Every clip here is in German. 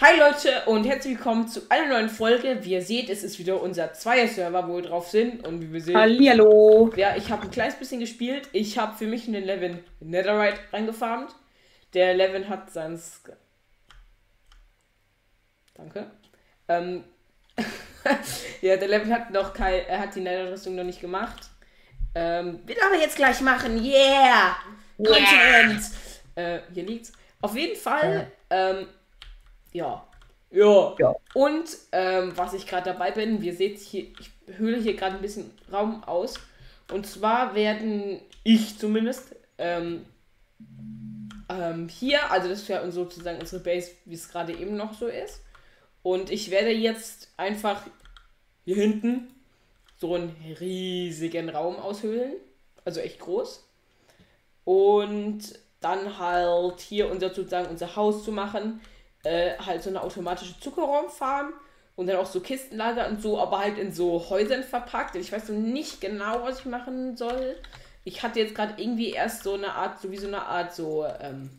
Hi Leute und herzlich willkommen zu einer neuen Folge. Wie ihr seht, es ist wieder unser Zweier-Server, wo wir drauf sind. Und wie wir sehen, Hallihallo. ja, ich habe ein kleines bisschen gespielt. Ich habe für mich in den Levin Netherite reingefarmt. Der Levin hat sein... Sk Danke. Ähm, ja, der Levin hat noch kein... Er hat die Nether-Rüstung noch nicht gemacht. Ähm, wird aber jetzt gleich machen. Yeah! Content! Äh, hier liegt's. Auf jeden Fall, ähm, ja. Ja. Ja. Und ähm, was ich gerade dabei bin, wir seht hier, ich höhle hier gerade ein bisschen Raum aus. Und zwar werden ich zumindest ähm, ähm, hier, also das ist ja sozusagen unsere Base, wie es gerade eben noch so ist. Und ich werde jetzt einfach hier hinten so einen riesigen Raum aushöhlen. Also echt groß. Und dann halt hier unser sozusagen unser Haus zu machen. Äh, halt so eine automatische Zuckerraumfarm und dann auch so Kistenlager und so, aber halt in so Häusern verpackt. Ich weiß noch nicht genau, was ich machen soll. Ich hatte jetzt gerade irgendwie erst so eine Art, so wie so eine Art so, ähm,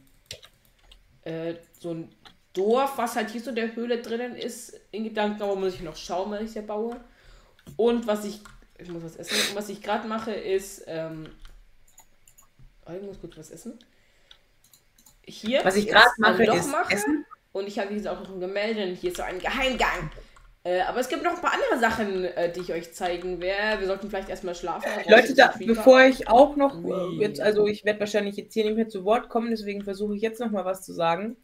äh, so ein Dorf, was halt hier so der Höhle drinnen ist, in Gedanken, aber muss ich noch schauen, wenn ich ja baue. Und was ich, ich muss was essen, und was ich gerade mache, ist, ähm, oh, ich muss kurz was essen. Hier Was ich gerade mache, ist mache. Essen. Und ich habe, gesagt, auch noch und hier ist so ein Geheimgang. Äh, aber es gibt noch ein paar andere Sachen, äh, die ich euch zeigen werde. Wir sollten vielleicht erstmal schlafen. ansonsten Leute, da, bevor ich auch noch äh, jetzt, also ich werde wahrscheinlich jetzt hier nicht mehr zu Wort kommen, deswegen versuche ich jetzt noch mal was zu sagen.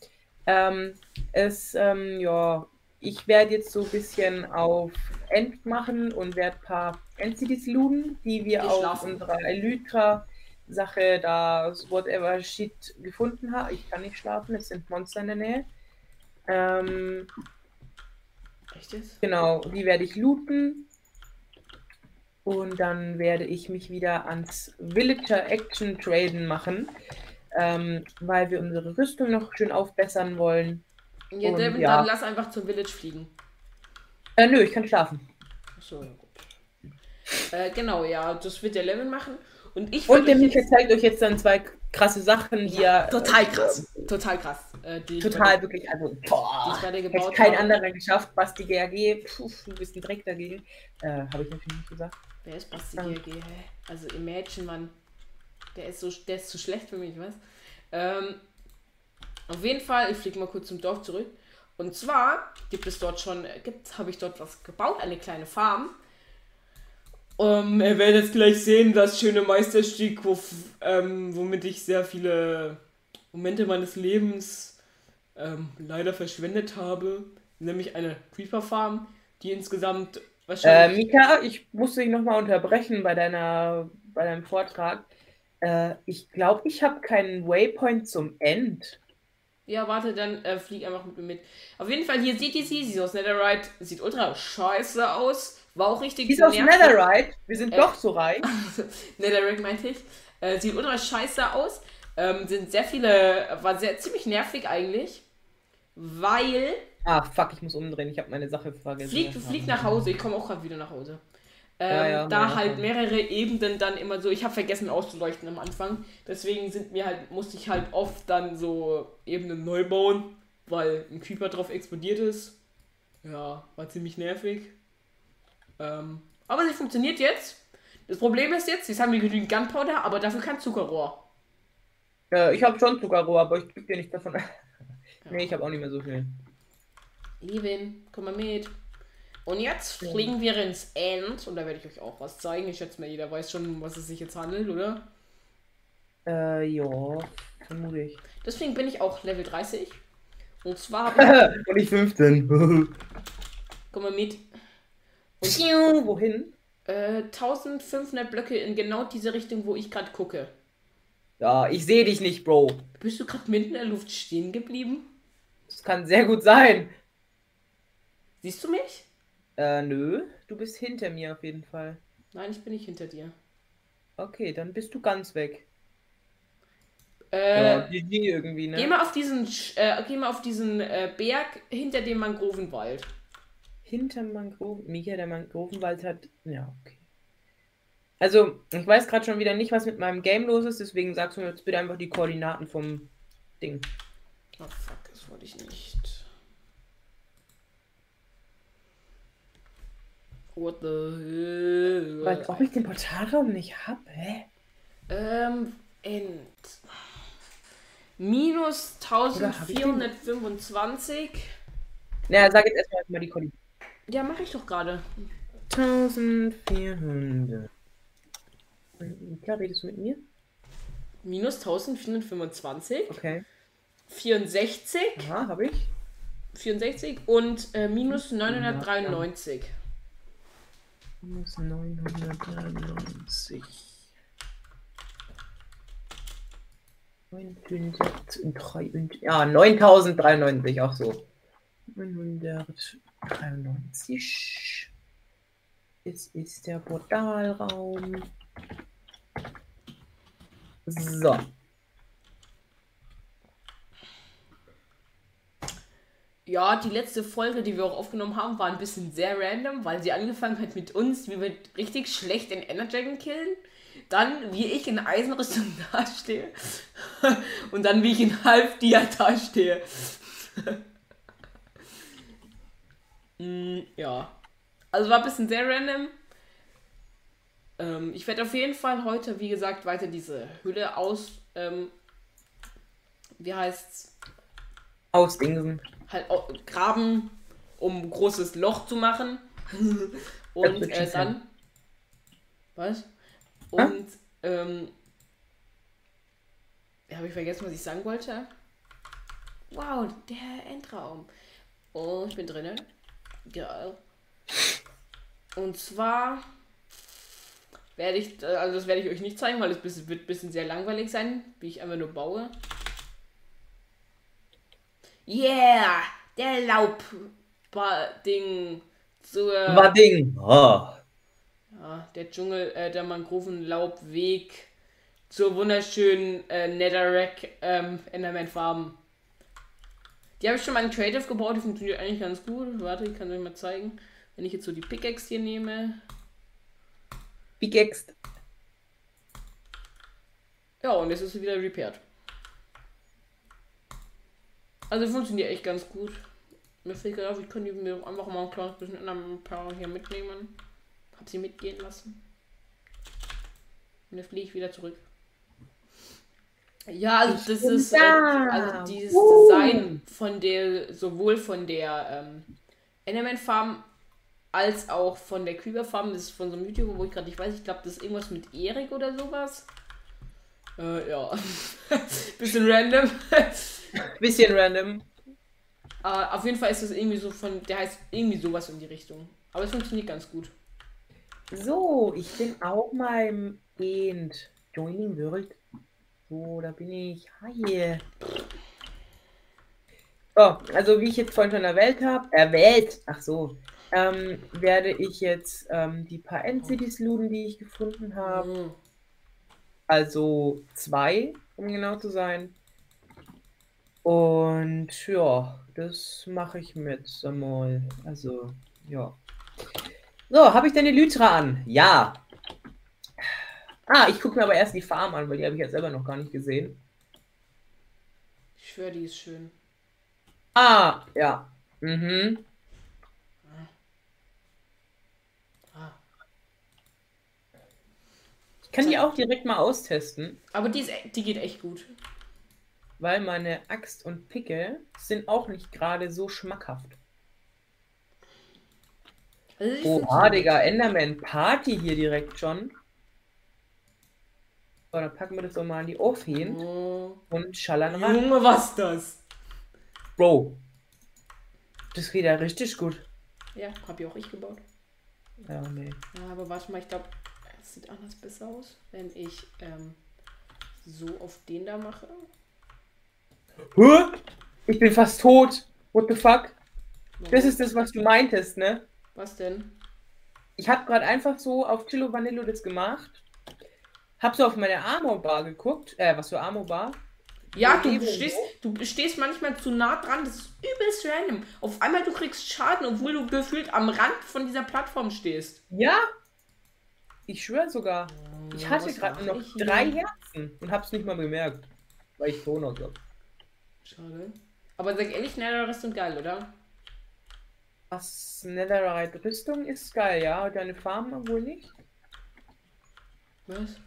Ähm, es, ähm, ja, ich werde jetzt so ein bisschen auf End machen und werde ein paar End-Cities looten, die wir auf schlafen. unserer Elytra-Sache da whatever shit gefunden haben. Ich kann nicht schlafen, es sind Monster in der Nähe. Ähm, Echt jetzt? Genau, die werde ich looten. Und dann werde ich mich wieder ans Villager Action Traden machen, ähm, weil wir unsere Rüstung noch schön aufbessern wollen. Ja, Und dann, ja. dann lass einfach zum Village fliegen. Äh, nö, ich kann schlafen. Achso, ja gut. Äh, genau, ja, das wird der Level machen. Und ich Und der Michael jetzt- zeigt euch jetzt dann zwei krasse Sachen, die ja, er. total krass. Total krass. Äh, Total wirklich, also, die ich boah. Hätte kein anderer geschafft, Basti GRG. Puh, du bist ein Dreck dagegen. Äh, habe ich natürlich nicht gesagt. Wer ist Basti Ah. GRG? Hä? Also Imagine, Mann. Der ist so, der ist zu schlecht für mich, was? Ähm, auf jeden Fall, ich fliege mal kurz zum Dorf zurück. Und zwar gibt es dort schon, äh, gibt, habe ich dort was gebaut, eine kleine Farm. Ähm, ihr werdet jetzt gleich sehen, das schöne Meisterstück, wo, ähm, womit ich sehr viele Momente meines Lebens ähm, leider verschwendet habe. Nämlich eine Creeper Farm, die insgesamt Äh, wahrscheinlich. Mika, ich musste dich nochmal unterbrechen bei deiner, bei deinem Vortrag. Äh, ich glaube, ich habe keinen Waypoint zum End. Ja, warte, dann äh, flieg einfach mit mir mit. Auf jeden Fall, hier seht ihr sie. Sie ist aus Netherite. Sieht ultra scheiße aus. War auch richtig Die ist aus. Netherite. Wir sind Äh. doch so reich. Netherite meinte ich. Äh, sieht ultra scheiße aus. Ähm, sind sehr viele. War sehr ziemlich nervig eigentlich. Weil. Ah, fuck, ich muss umdrehen. Ich habe meine Sache vergessen. Flieg, flieg nach Hause. Ich komme auch gerade wieder nach Hause. Ähm, Ja, ja, da halt mehrere Ebenen dann immer so. Ich habe vergessen auszuleuchten am Anfang. Deswegen sind mir halt, musste ich halt oft dann so Ebenen neu bauen, weil ein Creeper drauf explodiert ist. Ja, war ziemlich nervig. Ähm, aber sie funktioniert jetzt. Das Problem ist jetzt, jetzt haben wir genügend Gunpowder, aber dafür kein Zuckerrohr. Äh, ich habe schon Zuckerrohr, aber ich gebe dir nicht davon. nee, ich habe auch nicht mehr so viel. Even, komm mal mit. Und jetzt fliegen wir ins End und da werde ich euch auch was zeigen. Ich schätze mal, jeder weiß schon, um was es sich jetzt handelt, oder? Äh, ja, vermute ich. Deswegen bin ich auch Level 30. Und zwar ich. Und ich 15. komm mal mit. Piu, Wohin? Äh, 1500 Blöcke in genau diese Richtung, wo ich gerade gucke. Ja, ich sehe dich nicht, Bro. Bist du gerade mitten in der Luft stehen geblieben? Das kann sehr gut sein. Siehst du mich? Äh, nö. Du bist hinter mir auf jeden Fall. Nein, ich bin nicht hinter dir. Okay, dann bist du ganz weg. Äh, ja, GG irgendwie, ne? Geh mal auf diesen, äh, geh mal auf diesen äh, Berg hinter dem Mangrovenwald. Hinterm Mangroven. Mika, der Mangrovenwald hat. Ja, okay. Also, ich weiß gerade schon wieder nicht, was mit meinem Game los ist, deswegen sagst du mir jetzt bitte einfach die Koordinaten vom Ding. Oh fuck, wollte ich nicht. What the hell? Weil, ob ich den Portalraum nicht habe. Ähm, End. Minus 1425. Na, sag jetzt erstmal mal die Conny. Ja, mache ich doch gerade. 1400. Klar, redest du mit mir? Minus 1425. Okay. 64. Aha, habe ich. 64 und äh, minus 993. Minus 993. 993. Ja, 9093, auch so. 993. Es ist der Portalraum. So. Ja, die letzte Folge, die wir auch aufgenommen haben, war ein bisschen sehr random, weil sie angefangen hat mit uns, wie wir richtig schlecht in Energon killen. Dann, wie ich in Eisenrüstung dastehe. Und dann, wie ich in Halbdia dastehe. mm, ja. Also war ein bisschen sehr random. Ähm, ich werde auf jeden Fall heute, wie gesagt, weiter diese Hülle aus. Ähm, wie heißt's? Ausdingsen. Halt graben, um ein großes Loch zu machen. Und äh, dann. Was? Und, ähm. Ja, habe ich vergessen, was ich sagen wollte? Wow, der Endraum. Oh, ich bin drinnen. Geil. Und zwar werde ich, äh, also das werde ich euch nicht zeigen, weil es wird ein bisschen sehr langweilig sein, wie ich einfach nur baue. Yeah, der Laub-Ding zur War Ding. Oh. ja, der Dschungel, äh, der Mangrovenlaubweg zur wunderschönen äh, Netherrack ähm, Enderman-Farben. Die habe ich schon mal in Creative gebaut, die funktioniert eigentlich ganz gut. Warte, ich kann euch mal zeigen. Wenn ich jetzt so die Pickaxe hier nehme. Gext. Ja, und jetzt ist sie wieder repaired. Also funktioniert echt ganz gut. Mir fällt gerade auf, ich könnte mir einfach mal ein kleines bisschen in einem paar hier mitnehmen. Hab sie mitgehen lassen. Und jetzt fliege ich wieder zurück. Ja, also das bin ist äh, da. also dieses Uh. Design von der sowohl von der ähm, Enderman Farm als auch von der Creeper Farm, das ist von so einem YouTuber, wo ich gerade nicht weiß, ich glaube, das ist irgendwas mit Erik oder sowas. Äh, ja. Bisschen random. Bisschen random. Aber auf jeden Fall ist das irgendwie so von, der heißt irgendwie sowas in die Richtung. Aber es funktioniert ganz gut. So, ich bin auch mal im End. Joining World. So, da bin ich. Hi. So, also wie ich jetzt vorhin schon erwähnt habe, erwähnt, ach so, ähm, werde ich jetzt ähm, die paar Endcities looten, die ich gefunden habe. Mhm. Also zwei, um genau zu sein. Und ja, das mache ich mit einmal. Also, ja. So, habe ich denn Elytra an? Ja. Ah, ich gucke mir aber erst die Farm an, weil die habe ich ja selber noch gar nicht gesehen. Ich schwöre, die ist schön. Ah, ja. Mhm. Ah. Ich kann die auch direkt mal austesten, Aber die, ist, e- die geht echt gut. Weil meine Axt und Picke sind auch nicht gerade so schmackhaft. Also Oha. Digga, Enderman Party hier direkt schon. So, dann packen wir das doch mal an die Off hin Oh. und schallern ran. Junge, was das? Bro. Das geht ja richtig gut. Ja, hab ja auch ich gebaut. Ja, nee. Ja, aber warte mal, ich glaube, es sieht anders besser aus, wenn ich ähm, so auf den da mache. Hä? Ich bin fast tot. What the fuck? Das ist das, was du meintest, ne? Was denn? Ich habe gerade einfach so auf Chillo Vanillo das gemacht. Hab so auf meine Armor Bar geguckt. Äh, was für Armor Bar? Ja, du stehst, du stehst manchmal zu nah dran, das ist übelst random. Auf einmal du kriegst Schaden, obwohl du gefühlt am Rand von dieser Plattform stehst. Ja. Ich schwöre sogar. Ich hatte gerade noch drei Herzen und hab's nicht mal bemerkt. Weil ich Donut hab. Schade. Aber sag ehrlich, Nether ist geil, oder? Was Netherite Rüstung ist geil, ja. Deine Farm wohl nicht? Was?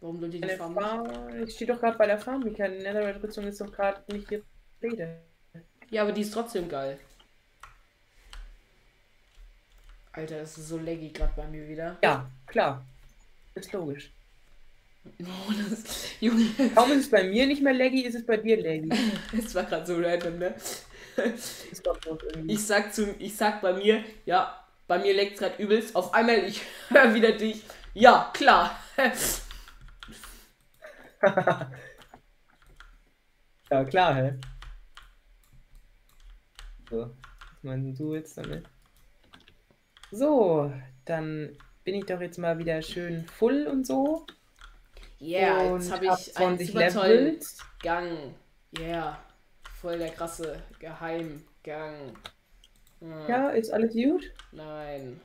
Warum soll die Deine Farm Farm. Ich stehe doch gerade bei der Farm, Mika. Netherite Rüstung ist doch gerade nicht die Rede. Ja, aber die ist trotzdem geil. Alter, das ist so laggy gerade bei mir wieder. Ja, klar. Ist logisch. Oh, das, Junge, Kaum ist es bei mir nicht mehr laggy, ist es bei dir laggy. es war gerade so random, ne? Ich sag zu, ich sag bei mir, ja, bei mir leckt gerade übelst. Auf einmal, ich höre wieder dich. Ja, klar. ja, klar, hä? So, was meinst du jetzt damit? So, dann bin ich doch jetzt mal wieder schön full und so. Yeah, und jetzt habe ich hab einen 20 super tollen Levels. Gang. Yeah. Voll der krasse Geheimgang. Hm, Ja, ist alles gut? Nein.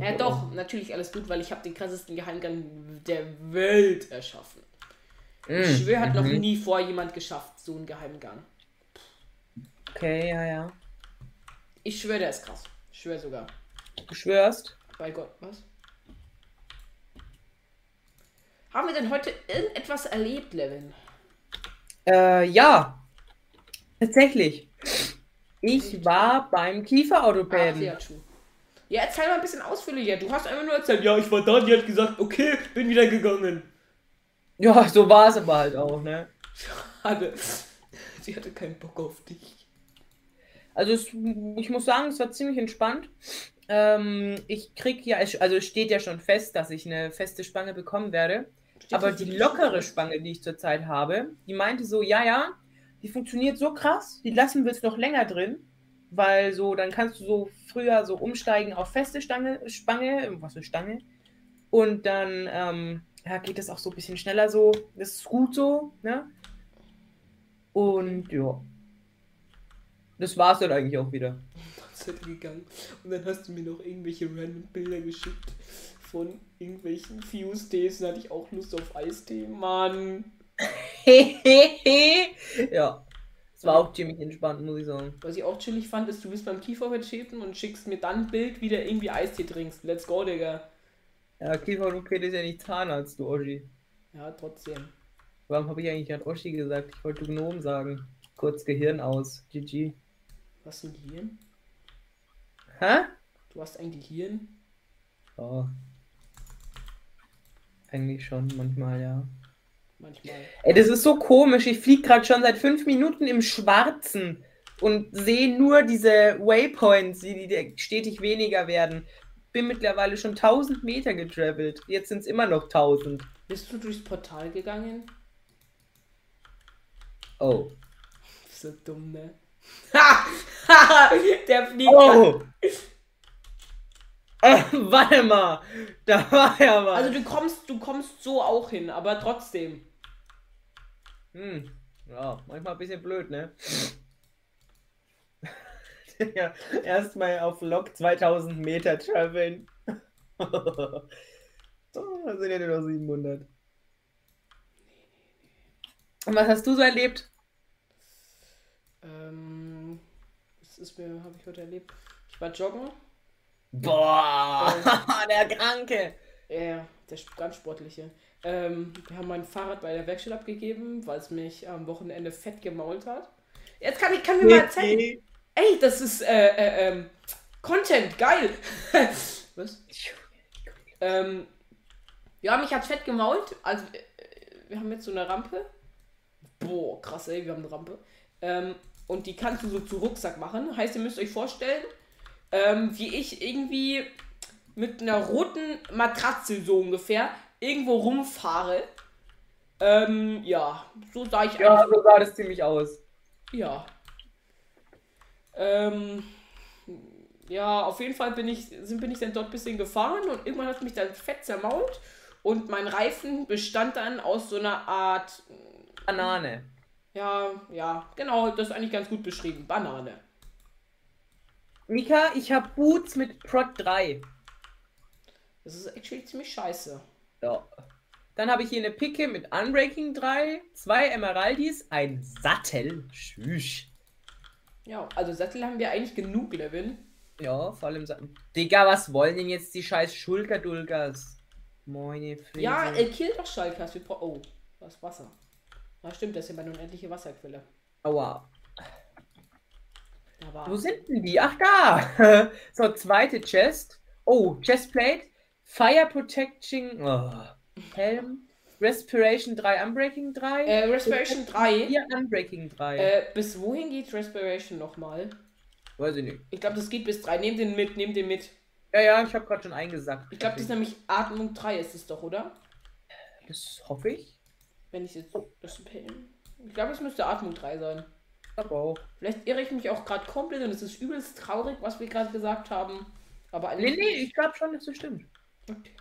Ja, doch, natürlich alles gut, weil ich habe den krassesten Geheimgang der Welt erschaffen. Ich schwöre, hat noch Mhm. nie vor jemand geschafft, so einen Geheimgang. Okay, ja, ja. Ich schwöre, der ist krass. Ich schwöre sogar. Du schwörst? Bei Gott, was? Haben wir denn heute irgendetwas erlebt, Levin? Äh, ja. Tatsächlich. Ich war beim Kieferorthopäden. ja, erzähl mal ein bisschen ausführlicher. Du hast einfach nur erzählt, ja, ich war da, die hat gesagt, okay, bin wieder gegangen. Ja, so war es aber halt auch, ne? Hatte. Sie hatte keinen Bock auf dich. Also es, ich muss sagen, es war ziemlich entspannt. Ähm, ich krieg ja, also es steht ja schon fest, dass ich eine feste Spange bekommen werde. Aber die lockere? Spange, die ich zurzeit habe, die meinte so, ja, ja, die funktioniert so krass, die lassen wir jetzt noch länger drin, weil so, dann kannst du so früher so umsteigen auf feste Stange, Spange, was für Stange. Und dann ähm, ja, geht das auch so ein bisschen schneller so. Das ist gut so, ne? Und ja. Das war's dann eigentlich auch wieder. Gegangen. Und dann hast du mir noch irgendwelche random Bilder geschickt von irgendwelchen Fuse-Tees. Hatte ich auch Lust auf Eistee. Mann. ja. Es war auch ziemlich entspannt, muss ich sagen. Was ich auch chillig fand, ist, du bist beim Kieferverschäden und schickst mir dann ein Bild, wie du irgendwie Eistee trinkst. Let's go, Digga. Ja, Kieferorthopäde ist ja nicht Zahnarzt, du Oschi. Ja, trotzdem. Warum habe ich eigentlich an Oschi gesagt? Ich wollte Gnom sagen. Kurz Gehirn aus. GG. Was ein Gehirn? Hä? Du hast ein Gehirn? Ja. Eigentlich schon, manchmal, ja. Manchmal. Ey, das ist so komisch. Ich fliege gerade schon seit fünf Minuten im Schwarzen und sehe nur diese Waypoints, die, die stetig weniger werden. Bin mittlerweile schon 1000 Meter getravelt. Jetzt sind es immer noch 1000. Bist du durchs Portal gegangen? Oh. So dumm, ne? Ha! Der fliegt. Oh! Äh, warte mal. Da war ja was. Also du kommst, du kommst so auch hin, aber trotzdem. Hm. Ja, manchmal ein bisschen blöd, ne? ja, erstmal auf Lok 2000 Meter traveln. so, da sind ja nur noch 700. Und was hast du so erlebt? Ähm, was ist mir, habe ich heute erlebt? Ich war joggen. Boah, der Kranke. Ja, der ganz sportliche. Ähm, wir haben mein Fahrrad bei der Werkstatt abgegeben, weil es mich am Wochenende fett gemault hat. Jetzt kann ich kann mir mal erzählen. Ey, das ist äh, äh, ähm, Content, geil. Was? Ähm, ja, mich hat fett gemault. Also, äh, wir haben jetzt so eine Rampe. Boah, krass, ey, wir haben eine Rampe. Ähm, und die kannst du so zu Rucksack machen. Heißt, ihr müsst euch vorstellen, ähm, wie ich irgendwie mit einer roten Matratze so ungefähr irgendwo rumfahre. Ähm, ja, so sah ich Ja, so sah das ziemlich aus. ja. Ähm, ja, auf jeden Fall bin ich, sind, bin ich dann dort ein bisschen gefahren und irgendwann hat mich dann fett zermault und mein Reifen bestand dann aus so einer Art, Banane. ja, ja, genau, das ist eigentlich ganz gut beschrieben, Banane. Mika, ich habe Boots mit Prot 3. Das ist actually ziemlich scheiße. Ja. Dann habe ich hier eine Picke mit Unbreaking 3, zwei Emeraldis, ein Sattel. Tschüss. Ja, also Sattel haben wir eigentlich genug, Levin. Ja, vor allem. Digga, was wollen denn jetzt die scheiß Schulterdulgas? Meine Fresse. Ja, er killt doch Schalkers. Wir oh, das Wasser. Ja, stimmt, das ist ja meine unendliche Wasserquelle. Aua. Wo sind denn die? Ach, da! so, zweite Chest. Oh, Chestplate. Fire Protection. Oh. Helm. Respiration 3, Unbreaking 3. Äh, Respiration 3. Hier Unbreaking 3. Äh, bis wohin geht Respiration nochmal? Weiß ich nicht. Ich glaube, das geht bis 3. Nehmt den mit, nehmt den mit. Ja, ja, ich habe gerade schon eingesagt. Ich glaube, das ist nämlich Atmung 3 ist es doch, oder? Das hoffe ich. Wenn ich jetzt. Das, ich glaube, es müsste Atmung 3 sein. Aber auch. Vielleicht irre ich mich auch gerade komplett und es ist übelst traurig, was wir gerade gesagt haben. Aber Nee, nee, ich glaube schon, dass das stimmt. Okay.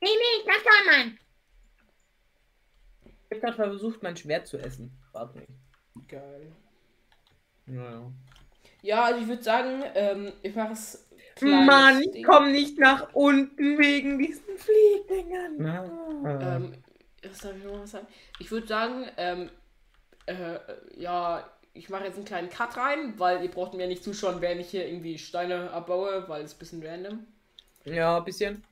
Nee, nee, das kann man. Ich habe gerade versucht, mein Schwert zu essen. Frag mich. Geil. Naja. Ja, also ich würde sagen, ähm, ich mache es. Mann, ich komme nicht nach unten wegen diesen Fliegdingern. Ähm, was darf ich noch was sagen? Ich würde sagen, ähm, äh, ja, ich mache jetzt einen kleinen Cut rein, weil ihr braucht mir nicht zuschauen, während ich hier irgendwie Steine abbaue, weil es ein bisschen random. Ja, ein bisschen.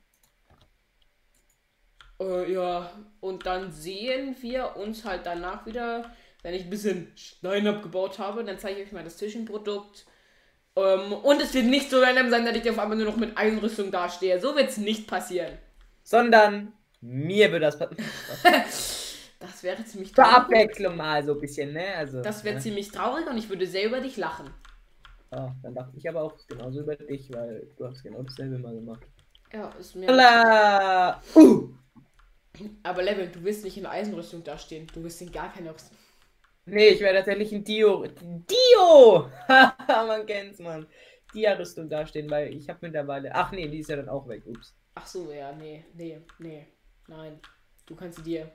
Äh, ja, und dann sehen wir uns halt danach wieder, wenn ich ein bisschen Stein abgebaut habe, dann zeige ich euch mal das Zwischenprodukt. Ähm, und es wird nicht so random sein, dass ich auf einmal nur noch mit Einrüstung dastehe. So wird es nicht passieren. Sondern mir wird das passieren. das wäre ziemlich traurig. Zur Abwechslung mal so ein bisschen, ne? Also, das wäre ne? ziemlich traurig und ich würde sehr über dich lachen. Ja, dann dachte ich aber auch genauso über dich, weil du hast genau dasselbe mal gemacht. Ja, ist mir. Hola! Uh! Aber Level, du willst nicht in Eisenrüstung dastehen. Du willst in gar keine Rüstung. Nee, ich werde tatsächlich in Dio. Dio! man kennt's, man. Dia-Rüstung dastehen, weil ich habe mittlerweile. Ach nee, die ist ja dann auch weg. Ups. Ach so, ja, nee, nee, nee. Nein. Du kannst sie dir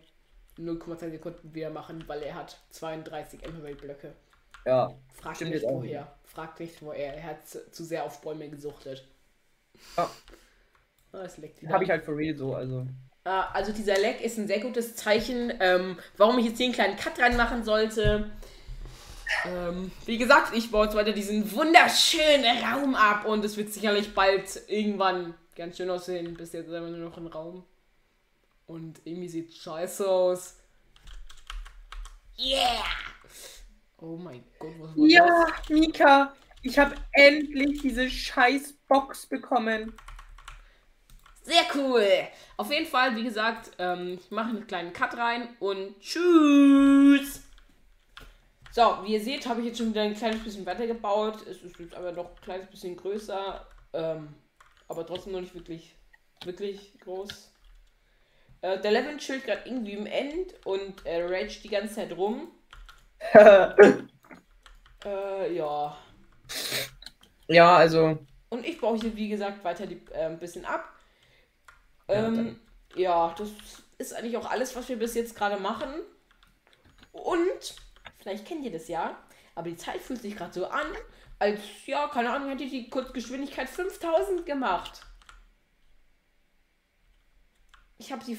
0,2 Sekunden wieder machen, weil er hat 32 Emerald-Blöcke. Ja. Frag nicht woher. Frag nicht woher. Er hat zu sehr auf Bäume gesuchtet. Ja. Ah, es leckt wieder. Habe ich halt for real so, also. Äh, also dieser Leck ist ein sehr gutes Zeichen, ähm, warum ich jetzt hier einen kleinen Cut reinmachen sollte. Ähm, wie gesagt, ich baue jetzt weiter diesen wunderschönen Raum ab und es wird sicherlich bald irgendwann ganz schön aussehen. Bis jetzt einfach nur noch ein Raum. Und irgendwie sieht scheiße aus. Yeah! Oh mein Gott, was war ja, das? Ja, Mika, ich habe endlich diese scheiß Box bekommen. Sehr cool. Auf jeden Fall, wie gesagt, ähm, ich mache einen kleinen Cut rein und tschüss. So, wie ihr seht, habe ich jetzt schon wieder ein kleines bisschen weitergebaut. Es ist jetzt aber doch ein kleines bisschen größer. Ähm, aber trotzdem noch nicht wirklich, wirklich groß. Äh, der Levin chillt gerade irgendwie im End und er rage die ganze Zeit rum. äh, ja. Ja, also. Und ich baue hier, wie gesagt, weiter die, äh, ein bisschen ab. Ähm, ja, das ist eigentlich auch alles, was wir bis jetzt gerade machen. Und, vielleicht kennt ihr das ja, aber die Zeit fühlt sich gerade so an, als, ja, keine Ahnung, hätte ich die Kurzgeschwindigkeit 5000 gemacht. Ich habe die,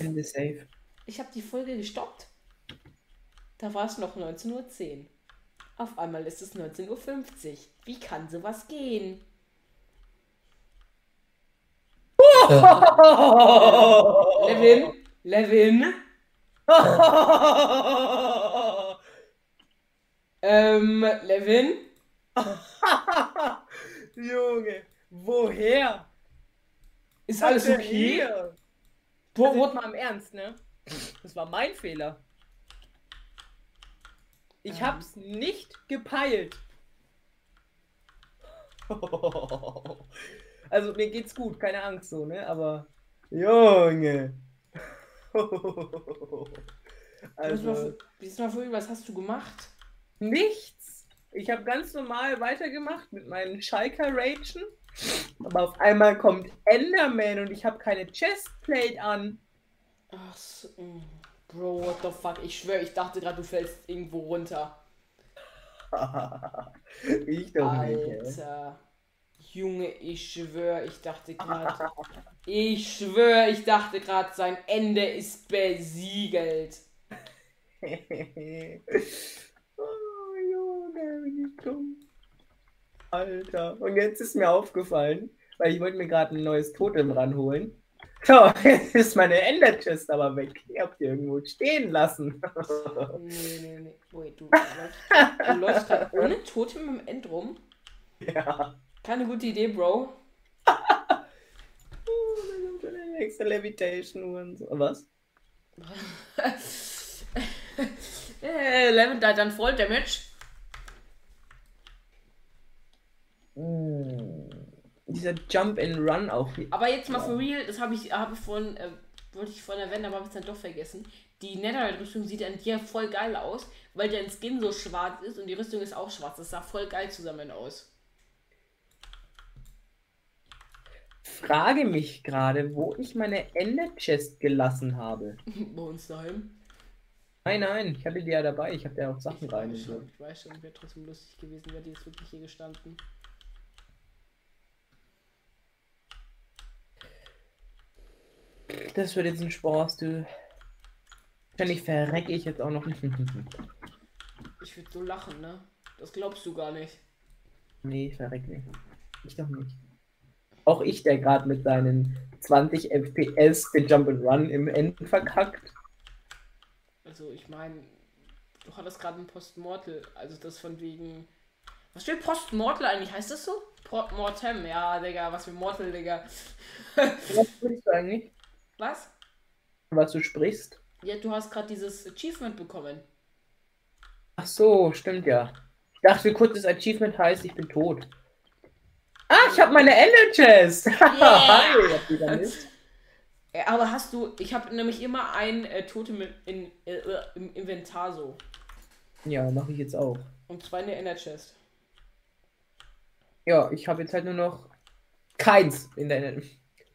ich hab die Folge gestoppt. Da war es noch 19.10 Uhr. Auf einmal ist es 19.50 Uhr. Wie kann sowas gehen? Levin, Levin. ähm, Levin. Junge, woher? Ist alles okay? Wo, wo mal im Ernst, ne? Das war mein Fehler. Ich ähm. hab's nicht gepeilt. Also mir geht's gut, keine Angst so, ne? Aber Junge. also, mal vor, was hast du gemacht? Nichts. Ich habe ganz normal weitergemacht mit meinen Schalker Ragen. Aber auf einmal kommt Enderman und ich habe keine Chestplate an. Ach so. Bro, what the fuck? Ich schwöre, ich dachte gerade, du fällst irgendwo runter. ich doch nicht. Alter. Junge, ich schwöre, ich dachte gerade. ich schwöre, ich dachte gerade, sein Ende ist besiegelt. oh, Junge, wie dumm. Alter. Und jetzt ist mir aufgefallen, weil ich wollte mir gerade ein neues Totem ranholen. So, jetzt ist meine Ender-Chest aber weg. Ich hab die irgendwo stehen lassen. Nee, nee, nee. Wait, du, du läufst gerade ohne Totem im End rum? ja. Keine gute Idee, Bro. Oh, kommt extra Levitation und so. Was? äh, da dann voll Damage. Mm. Dieser Jump and Run auch. Aber jetzt mal for real, das habe ich, hab ich vorhin, äh, wollte ich vorhin erwähnen, aber habe ich dann doch vergessen. Die Netherite-Rüstung sieht an dir voll geil aus, weil dein Skin so schwarz ist und die Rüstung ist auch schwarz. Das sah voll geil zusammen aus. Frage mich gerade, wo ich meine Ender-Chest gelassen habe. Bei uns daheim. Nein, nein, ich hatte die ja dabei. Ich habe ja auch Sachen Ich rein. weiß und so. schon, ich weiß schon, wäre trotzdem lustig gewesen, wäre die jetzt wirklich hier gestanden. Das wird jetzt ein Spaß, du. Wahrscheinlich verrecke ich jetzt auch noch. Ich würde so lachen, ne? Das glaubst du gar nicht. nee, ich verreck nicht. Ich doch nicht. Auch ich, der gerade mit seinen 20 FPS den Jump and Run im Enden verkackt. Also, ich meine, du hattest gerade ein Postmortal, also das von wegen. Was steht Postmortal eigentlich? Heißt das so? Mortem, ja, Digga, was für Mortal, Digga. Was sprichst du eigentlich? Was? Was du sprichst? Ja, du hast gerade dieses Achievement bekommen. Ach so, stimmt ja. Ich dachte kurz, das Achievement heißt, ich bin tot. Ah, ich habe meine Ender Chest. Hi? Äh, aber hast du, ich habe nämlich immer ein äh, Totem in, in, äh, im Inventar so. Ja, mache ich jetzt auch. Und zwei in der Inner Chest. Ja, ich habe jetzt halt nur noch keins in der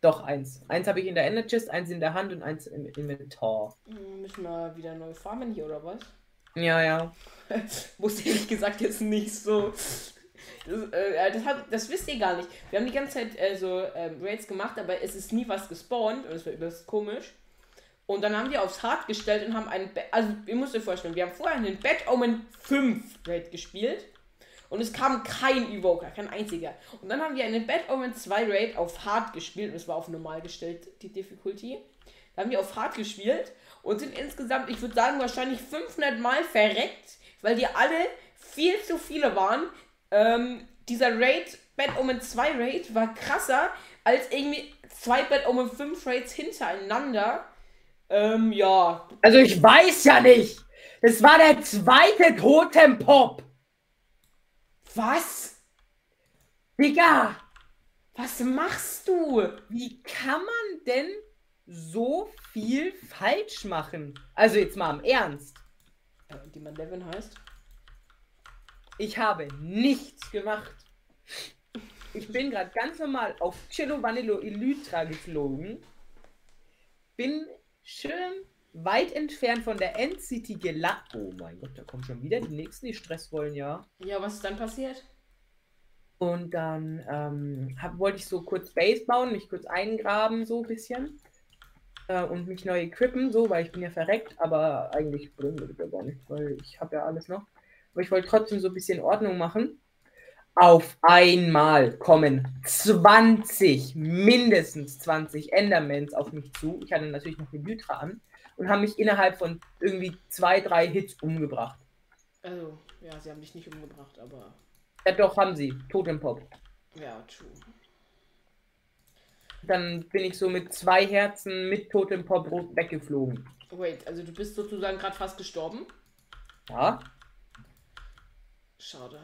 Doch, eins. Eins habe ich in der Ender Chest, eins in der Hand und eins im Inventar. Hm, Müssen wir wieder neu farmen hier oder was? Ja, ja. Wusste ehrlich gesagt jetzt nicht so. Das, äh, das, hab, das wisst ihr gar nicht. Wir haben die ganze Zeit äh, so ähm, Raids gemacht, aber es ist nie was gespawnt und es war übelst komisch. Und dann haben wir aufs Hard gestellt und haben einen. Ba also, ihr müsst euch vorstellen, wir haben vorher einen Bad Omen 5 Raid gespielt. Und es kam kein Evoker, kein einziger. Und dann haben wir einen Bad Omen 2 Raid auf Hard gespielt. Und es war auf normal gestellt, die Difficulty. Da haben wir auf Hard gespielt und sind insgesamt, ich würde sagen, wahrscheinlich 500 Mal verreckt, weil die alle viel zu viele waren. Ähm, dieser Raid, Bad Omen 2 Raid, war krasser als irgendwie zwei Bad Omen 5 Raids hintereinander. Ähm, ja. Also ich weiß ja nicht. Das war der zweite Totem-Pop. Was? Digga, Was machst du? wie kann man denn so viel falsch machen? Also jetzt mal im Ernst. Äh, die man Levin heißt. Ich habe nichts gemacht. Ich bin gerade ganz normal auf Cello Vanillo Elytra geflogen. Bin schön weit entfernt von der Endcity gelandet. Oh mein Gott, da kommen schon wieder die nächsten, die Stress wollen, ja. Ja, was ist dann passiert? Und dann ähm, hab, wollte ich so kurz Base bauen, mich kurz eingraben, so ein bisschen. Äh, und mich neu equippen, so, weil ich bin ja verreckt, aber eigentlich bringen würde das gar nicht, weil ich habe ja alles noch. Aber ich wollte trotzdem so ein bisschen Ordnung machen. Auf einmal kommen 20, mindestens 20 Endermans auf mich zu. Ich hatte natürlich noch eine Lytra an und haben mich innerhalb von irgendwie zwei, drei Hits umgebracht. Also, ja, sie haben dich nicht umgebracht, aber. Ja, doch, haben sie. Totempop. Ja, true. Dann bin ich so mit zwei Herzen mit Totempop weggeflogen. Wait, also du bist sozusagen gerade fast gestorben? Ja, Schade.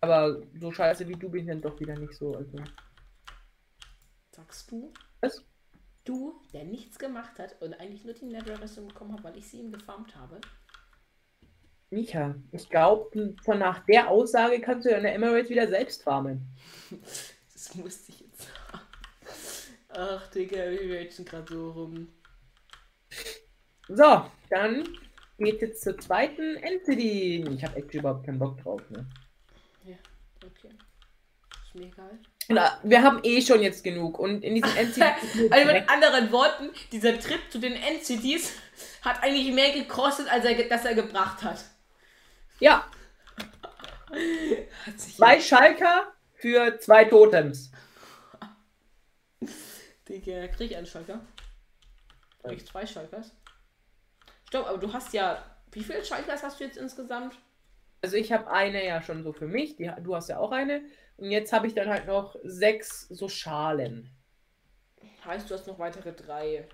aber so scheiße wie du bin ich dann doch wieder nicht so. Also. Sagst du? Was? Du, der nichts gemacht hat und eigentlich nur die Nether-Rüstung bekommen hat, weil ich sie ihm gefarmt habe. Micha, ich glaube, von nach der Aussage kannst du der Emirates wieder selbst farmen. Das musste ich jetzt sagen. Ach, Digga, wir reden gerade so rum. So, dann geht jetzt zur zweiten Entity. Ich habe actually überhaupt keinen Bock drauf. Ne? Ja, okay. Ist mir egal. Na, wir haben eh schon jetzt genug und in diesem Entity. Also mit anderen Worten, dieser Trip zu den Endcities hat eigentlich mehr gekostet, als er, dass er gebracht hat. ja. Hat sich Zwei Schalker für zwei Totems. Digga, krieg ich einen Schalker? Krieg ich zwei Schalkers? Stopp, aber du hast ja. Wie viele Schalkers hast du jetzt insgesamt? Also ich habe eine ja schon so für mich, die, du hast ja auch eine. Und jetzt habe ich dann halt noch sechs so Schalen. Heißt, du hast noch weitere drei.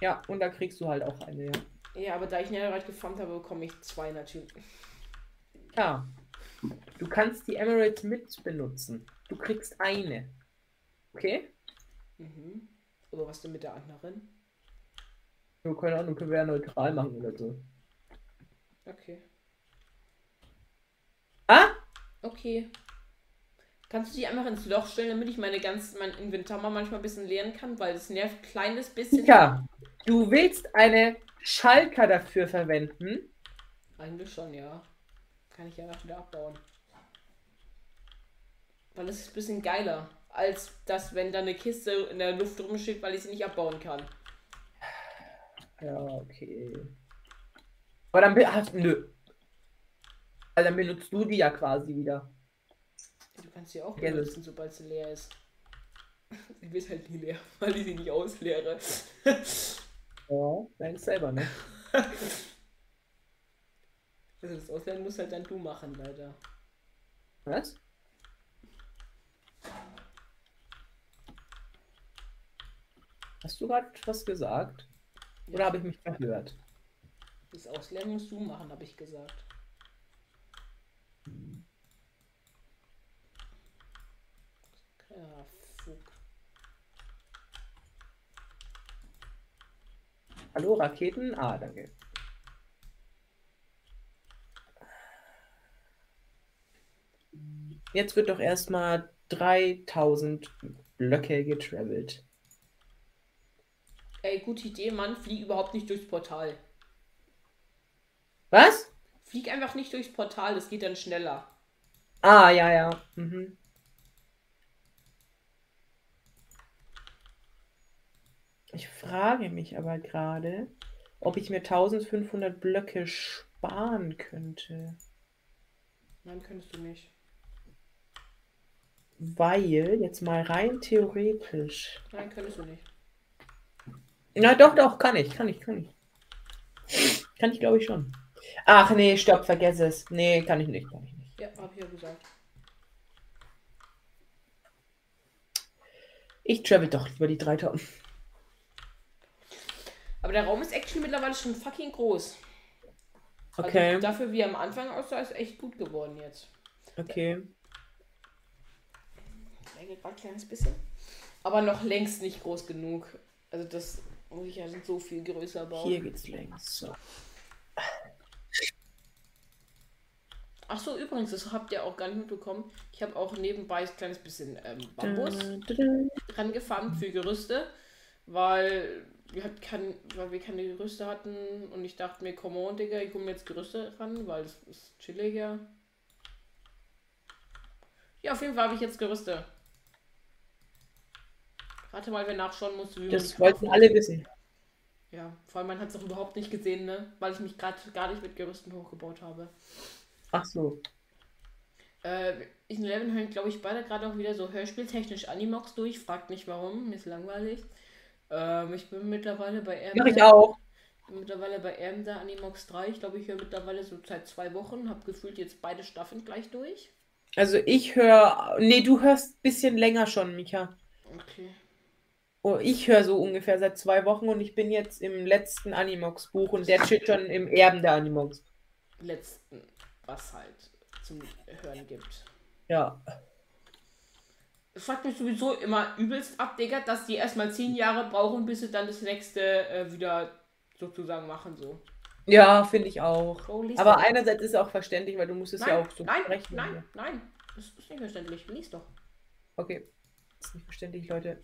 Ja, und da kriegst du halt auch eine, ja. Ja, aber da ich Netherite gefarmt habe, bekomme ich zwei natürlich. Ja. Du kannst die Emeralds mit benutzen. Du kriegst eine. Okay? Mhm. Aber was denn mit der anderen? Ja, keine Ahnung, können wir ja neutral machen oder so. Okay. Ah? Okay. Kannst du die einfach ins Loch stellen, damit ich meine ganz, mein Inventar mal manchmal ein bisschen leeren kann, weil es nervt ein kleines bisschen. Mika, du willst eine Schalker dafür verwenden? Eigentlich schon, ja. Kann ich ja noch wieder abbauen. Weil es ist ein bisschen geiler, als das, wenn da eine Kiste in der Luft rumsteht, weil ich sie nicht abbauen kann. Ja, okay. Aber dann hast nö. Also dann benutzt du die ja quasi wieder. Kannst sie auch Ja, benutzen, sobald sie leer ist. Sie wird halt nie leer, weil ich sie nicht ausleere. Ja, dein selber, ne? Also das Ausleeren muss halt dann du machen, leider. Was? Hast du gerade was gesagt? Oder habe ich mich verhört? Das Ausleeren musst du machen, habe ich gesagt. Ja, fuck. Hallo, Raketen? Ah, danke. Jetzt wird doch erstmal 3000 Blöcke getravelt. Ey, gute Idee, Mann. Flieg überhaupt nicht durchs Portal. Was? Flieg einfach nicht durchs Portal, das geht dann schneller. Ah, ja, ja. Mhm. Ich frage mich aber gerade, ob ich mir 1500 Blöcke sparen könnte. Nein, könntest du nicht. Weil, jetzt mal rein theoretisch. Nein, könntest du nicht. Na doch, doch, kann ich, kann ich, kann ich. Kann ich, glaube ich, schon. Ach nee, stopp, vergess es. Nee, kann ich nicht, kann ich nicht. Ja, hab ich ja gesagt. Ich travel doch lieber die 3000. Aber der Raum ist actually mittlerweile schon fucking groß. Okay, Also dafür, wie er am Anfang aussah, ist echt gut geworden jetzt. okay. Läge gerade ein kleines bisschen. Aber noch längst nicht groß genug. Also das muss ich ja so viel größer bauen. Hier geht's längs. So. Ach so, übrigens, das habt ihr auch gar nicht mitbekommen. Ich habe auch nebenbei ein kleines bisschen ähm, Bambus rangefarmt für Gerüste, weil halt kein, weil wir keine Gerüste hatten und ich dachte mir, come on, Digga, ich komme jetzt Gerüste ran, weil es ist chilliger. Ja, auf jeden Fall habe ich jetzt Gerüste. Warte mal, wer nachschauen muss, wie man Das wollten alle wissen. Ja, vor allem man hat es auch überhaupt nicht gesehen, ne? Weil ich mich gerade gar nicht mit Gerüsten hochgebaut habe. Ach so. Äh, in Eleven hören, glaube ich, beide gerade auch wieder so hörspieltechnisch Animox durch. Fragt nicht warum, mir ist langweilig. Ähm, ich bin mittlerweile bei Mach ich auch. mittlerweile bei Ermda Animox 3. Ich glaube, ich höre mittlerweile so seit zwei Wochen. Hab gefühlt jetzt beide Staffeln gleich durch. Also ich höre. Nee, du hörst ein bisschen länger schon, Micha. Okay. Oh, ich höre so ungefähr seit zwei Wochen und ich bin jetzt im letzten Animox-Buch und der steht schon im Erben der Animox. Letzten, was halt zum Hören gibt. Ja. Fuckt mich sowieso immer übelst ab, Digga, dass die erstmal zehn Jahre brauchen, bis sie dann das nächste äh, wieder sozusagen machen, so. Ja, finde ich auch. Lies Aber doch. einerseits ist es auch verständlich, weil du musst es nein, ja auch so nein, sprechen. nein, nein, das ist nicht verständlich. Lies doch. Okay. Ist nicht verständlich, Leute.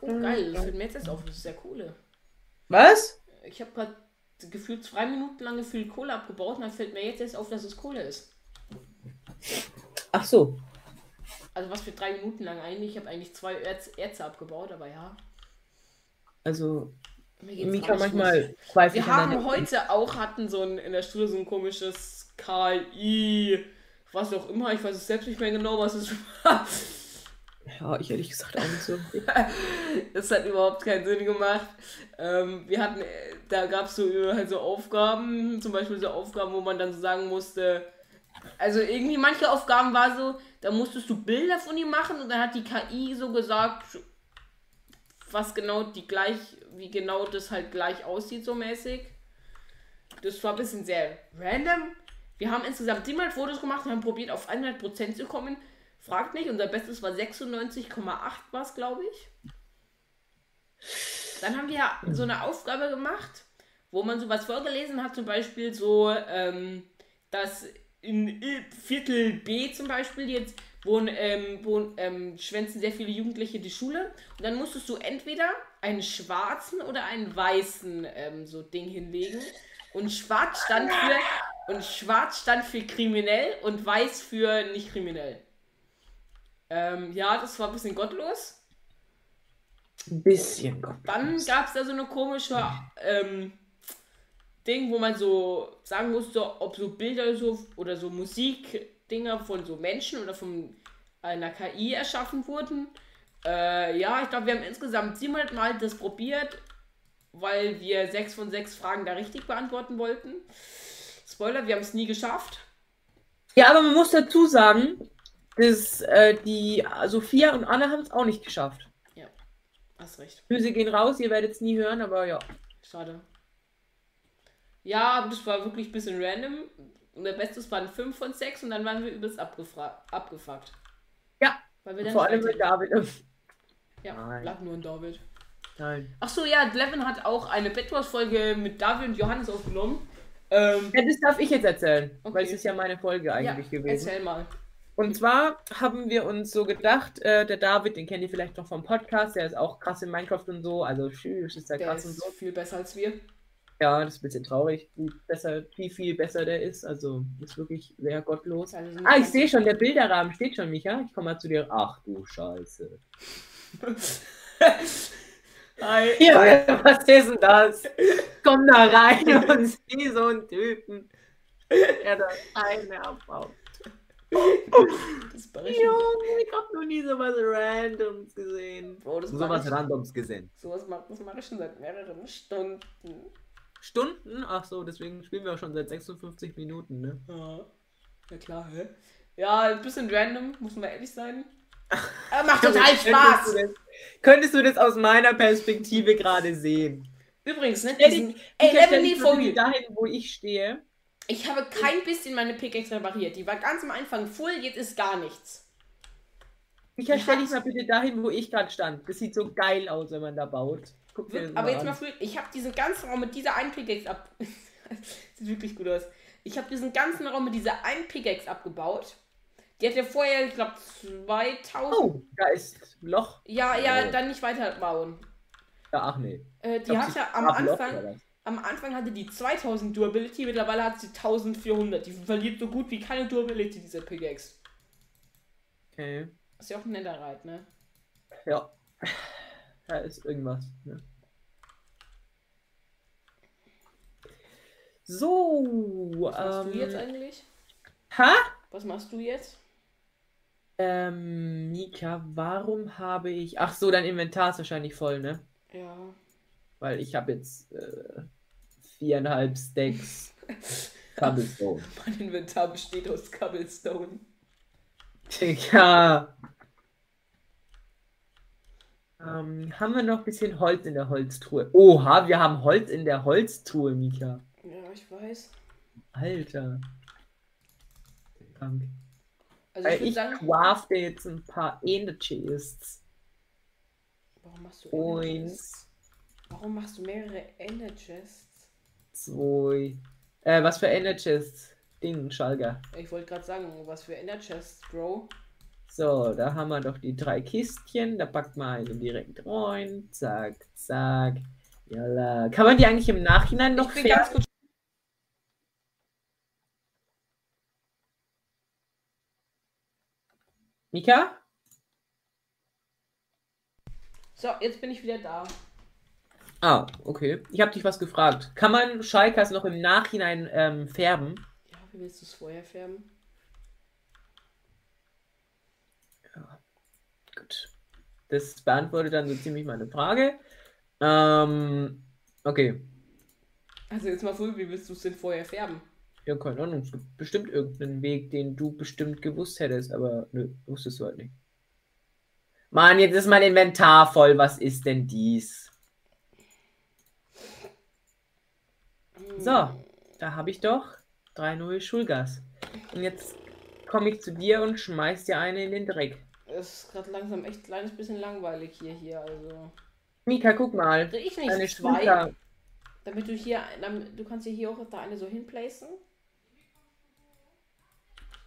Oh, geil, das fällt mir jetzt erst auf. Das ist sehr coole. Was? Ich habe gerade gefühlt zwei Minuten lang viel Kohle abgebaut und dann fällt mir jetzt erst auf, dass es Kohle ist. Ach so. Also was für drei Minuten lang eigentlich. Ich habe eigentlich zwei Erz Erze abgebaut, aber ja. Also, Mir geht's Mika manchmal zweifelt Wir haben heute auch hatten so ein, in der Schule so ein komisches KI, was auch immer. Ich weiß es selbst nicht mehr genau, was es war. Ja, ich ehrlich gesagt auch nicht so. Das hat überhaupt keinen Sinn gemacht. Ähm, wir hatten, äh, da gab es so, äh, halt so Aufgaben, zum Beispiel so Aufgaben, wo man dann so sagen musste, also irgendwie manche Aufgaben war so, da musstest du Bilder von ihm machen und dann hat die KI so gesagt, was genau die gleich, wie genau das halt gleich aussieht, so mäßig. Das war ein bisschen sehr random. Wir haben insgesamt 700 Fotos gemacht und haben probiert, auf 100% zu kommen. Fragt nicht, unser Bestes war 96,8 war es, glaube ich. Dann haben wir so eine Aufgabe gemacht, wo man sowas vorgelesen hat, zum Beispiel so, ähm, dass in Viertel B zum Beispiel jetzt wohnen, ähm, wohnen, ähm, schwänzen sehr viele Jugendliche die Schule. Und dann musstest du entweder einen schwarzen oder einen weißen ähm, so Ding hinlegen. Und schwarz stand für und schwarz stand für kriminell und weiß für nicht kriminell. Ähm, ja, das war ein bisschen gottlos. Ein bisschen. Gott. Dann gab es da so eine komische ähm, Ding, wo man so sagen musste, ob so Bilder so oder so Musikdinger von so Menschen oder von einer KI erschaffen wurden. Äh, ja, ich glaube, wir haben insgesamt 700 Mal das probiert, weil wir sechs von sechs Fragen da richtig beantworten wollten. Spoiler, wir haben es nie geschafft. Ja, aber man muss dazu sagen, dass äh, die Sophia und Anna haben es auch nicht geschafft. Hast recht. Grüße gehen raus, ihr werdet es nie hören, aber ja. Schade. Ja, das war wirklich ein bisschen random. Und der Bestes waren 5 von 6 und dann waren wir übelst abgefuckt. Ja, Weil wir dann Vor allem mit David. Ja, Nein. lag nur an David. Nein. Ach so, ja, Levin hat auch eine Bedwars-Folge mit David und Johannes aufgenommen. Ähm, Ja, das darf ich jetzt erzählen, Okay. weil es ist ja meine Folge ja, eigentlich gewesen. erzähl mal. Und zwar haben wir uns so gedacht, äh, der David, den kennt ihr vielleicht noch vom Podcast, der ist auch krass in Minecraft und so, also tschüss, ist der Der krass und ist so. viel besser als wir. Ja, das ist ein bisschen traurig, wie, besser, wie viel besser der ist, also ist wirklich sehr gottlos. Also Ah, ich sehe schon, der Bilderrahmen steht schon, Micha. Ich komme mal zu dir. Ach du Scheiße. Hi. Ja, was ist denn das? Komm da rein und sieh so einen Typen, der das eine abbaut. Das. Junge, ich hab noch nie sowas Randoms gesehen. Bro, das Sowas ich, Randoms gesehen. sowas mach, das mache ich schon seit mehreren Stunden. Stunden? Ach so, deswegen spielen wir auch schon seit 56 Minuten, ne? Ja. Ja klar, hä? Ja, ein bisschen random, muss man ehrlich sein. Aber macht total Könntest du Spaß. das, könntest du das aus meiner Perspektive gerade sehen? Übrigens, ne? Diesen, ey, Level nie vor dahin, wo ich stehe. Ich habe kein bisschen meine Pickaxe repariert. Die war ganz am Anfang full, jetzt ist gar nichts. Micha, stell dich mal bitte dahin, wo ich gerade stand. Das sieht so geil aus, wenn man da baut. Guck dir das Aber jetzt an. mal früh, ich habe diesen ganzen Raum mit dieser einen Pickaxe ab. Sieht wirklich gut aus. Ich habe diesen ganzen Raum mit dieser einen Pickaxe abgebaut. Die hat ja vorher, ich glaube, 2000. Oh, da ist ein Loch. Ja, ja, Oh. dann nicht weiterbauen. Ja, ach nee. Äh, die glaub, hatte am Loch, Anfang, was? Am Anfang hatte die 2000 Durability, mittlerweile hat sie 1400. Die verliert so gut wie keine Durability, diese Pickaxe. Okay. Ist ja auch ein netter Reit, ne? Ja. Da ist irgendwas. Ne? So. Was machst du jetzt Ähm, eigentlich? ha? Was machst du jetzt? Ähm, Mika, warum habe ich. Ach so, dein Inventar ist wahrscheinlich voll, ne? Ja. Weil ich habe jetzt äh, viereinhalb Stacks Cobblestone. Mein Inventar besteht aus Cobblestone. Digga. Ähm, haben wir noch ein bisschen Holz in der Holztruhe? Oha, wir haben Holz in der Holztruhe, Mika. Ja, ich weiß. Alter. Krank. Also ich würde ich sagen, crafte jetzt ein paar Energists. warum machst du Energies? Warum machst du mehrere Energists? Zwei. Äh, was für Energists? Ding, Schalger. Ich wollte gerade sagen, was für Energists, Bro. So, da haben wir doch die drei Kistchen. Da packt man eine direkt rein. Zack, zack. Jalla. Kann man die eigentlich im Nachhinein noch ich fertig? kurz. Mika? So, jetzt bin ich wieder da. Ah, okay. Ich habe dich was gefragt. Kann man Schalkers noch im Nachhinein ähm, färben? Ja, wie willst du es vorher färben? Gut. Das beantwortet dann so ziemlich meine Frage. Ähm, okay. Also jetzt mal so, wie willst du es denn vorher färben? Ja, keine Ahnung. Es gibt bestimmt irgendeinen Weg, den du bestimmt gewusst hättest, aber nö, wusstest du halt nicht. Mann, jetzt ist mein Inventar voll. Was ist denn dies? So, da habe ich doch drei neue Schulgas. Und jetzt komme ich zu dir und schmeiß dir eine in den Dreck. Es ist gerade langsam echt ein kleines bisschen langweilig hier, hier, also. Mika, guck mal. Krieg ich nicht Eine zwei, Schulter. damit du hier, damit, du kannst dir hier auch da eine so hinplacen.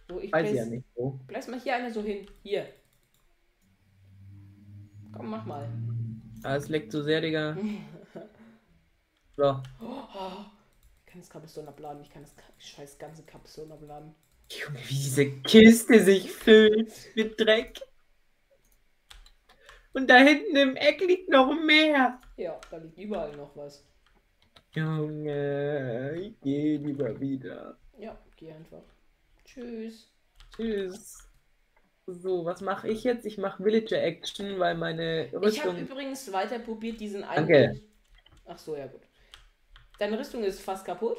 So, ich Weiß ich place, ja nicht so. place mal hier eine so hin. Hier. Komm, mach mal. Ah, es leckt so sehr, Digga. So. Oh, ich kann das Kapseln abladen. Ich kann das scheiß ganze Kapseln abladen. Junge, wie diese Kiste sich füllt mit Dreck. Und da hinten im Eck liegt noch mehr. Ja, da liegt überall noch was. Junge, ich gehe lieber wieder. Ja, geh einfach. Tschüss. Tschüss. So, was mache ich jetzt? Ich mache Villager Action, weil meine Ich habe Rüstung. übrigens weiter probiert, diesen einen. Danke. Ach so, ja gut. Deine Rüstung ist fast kaputt.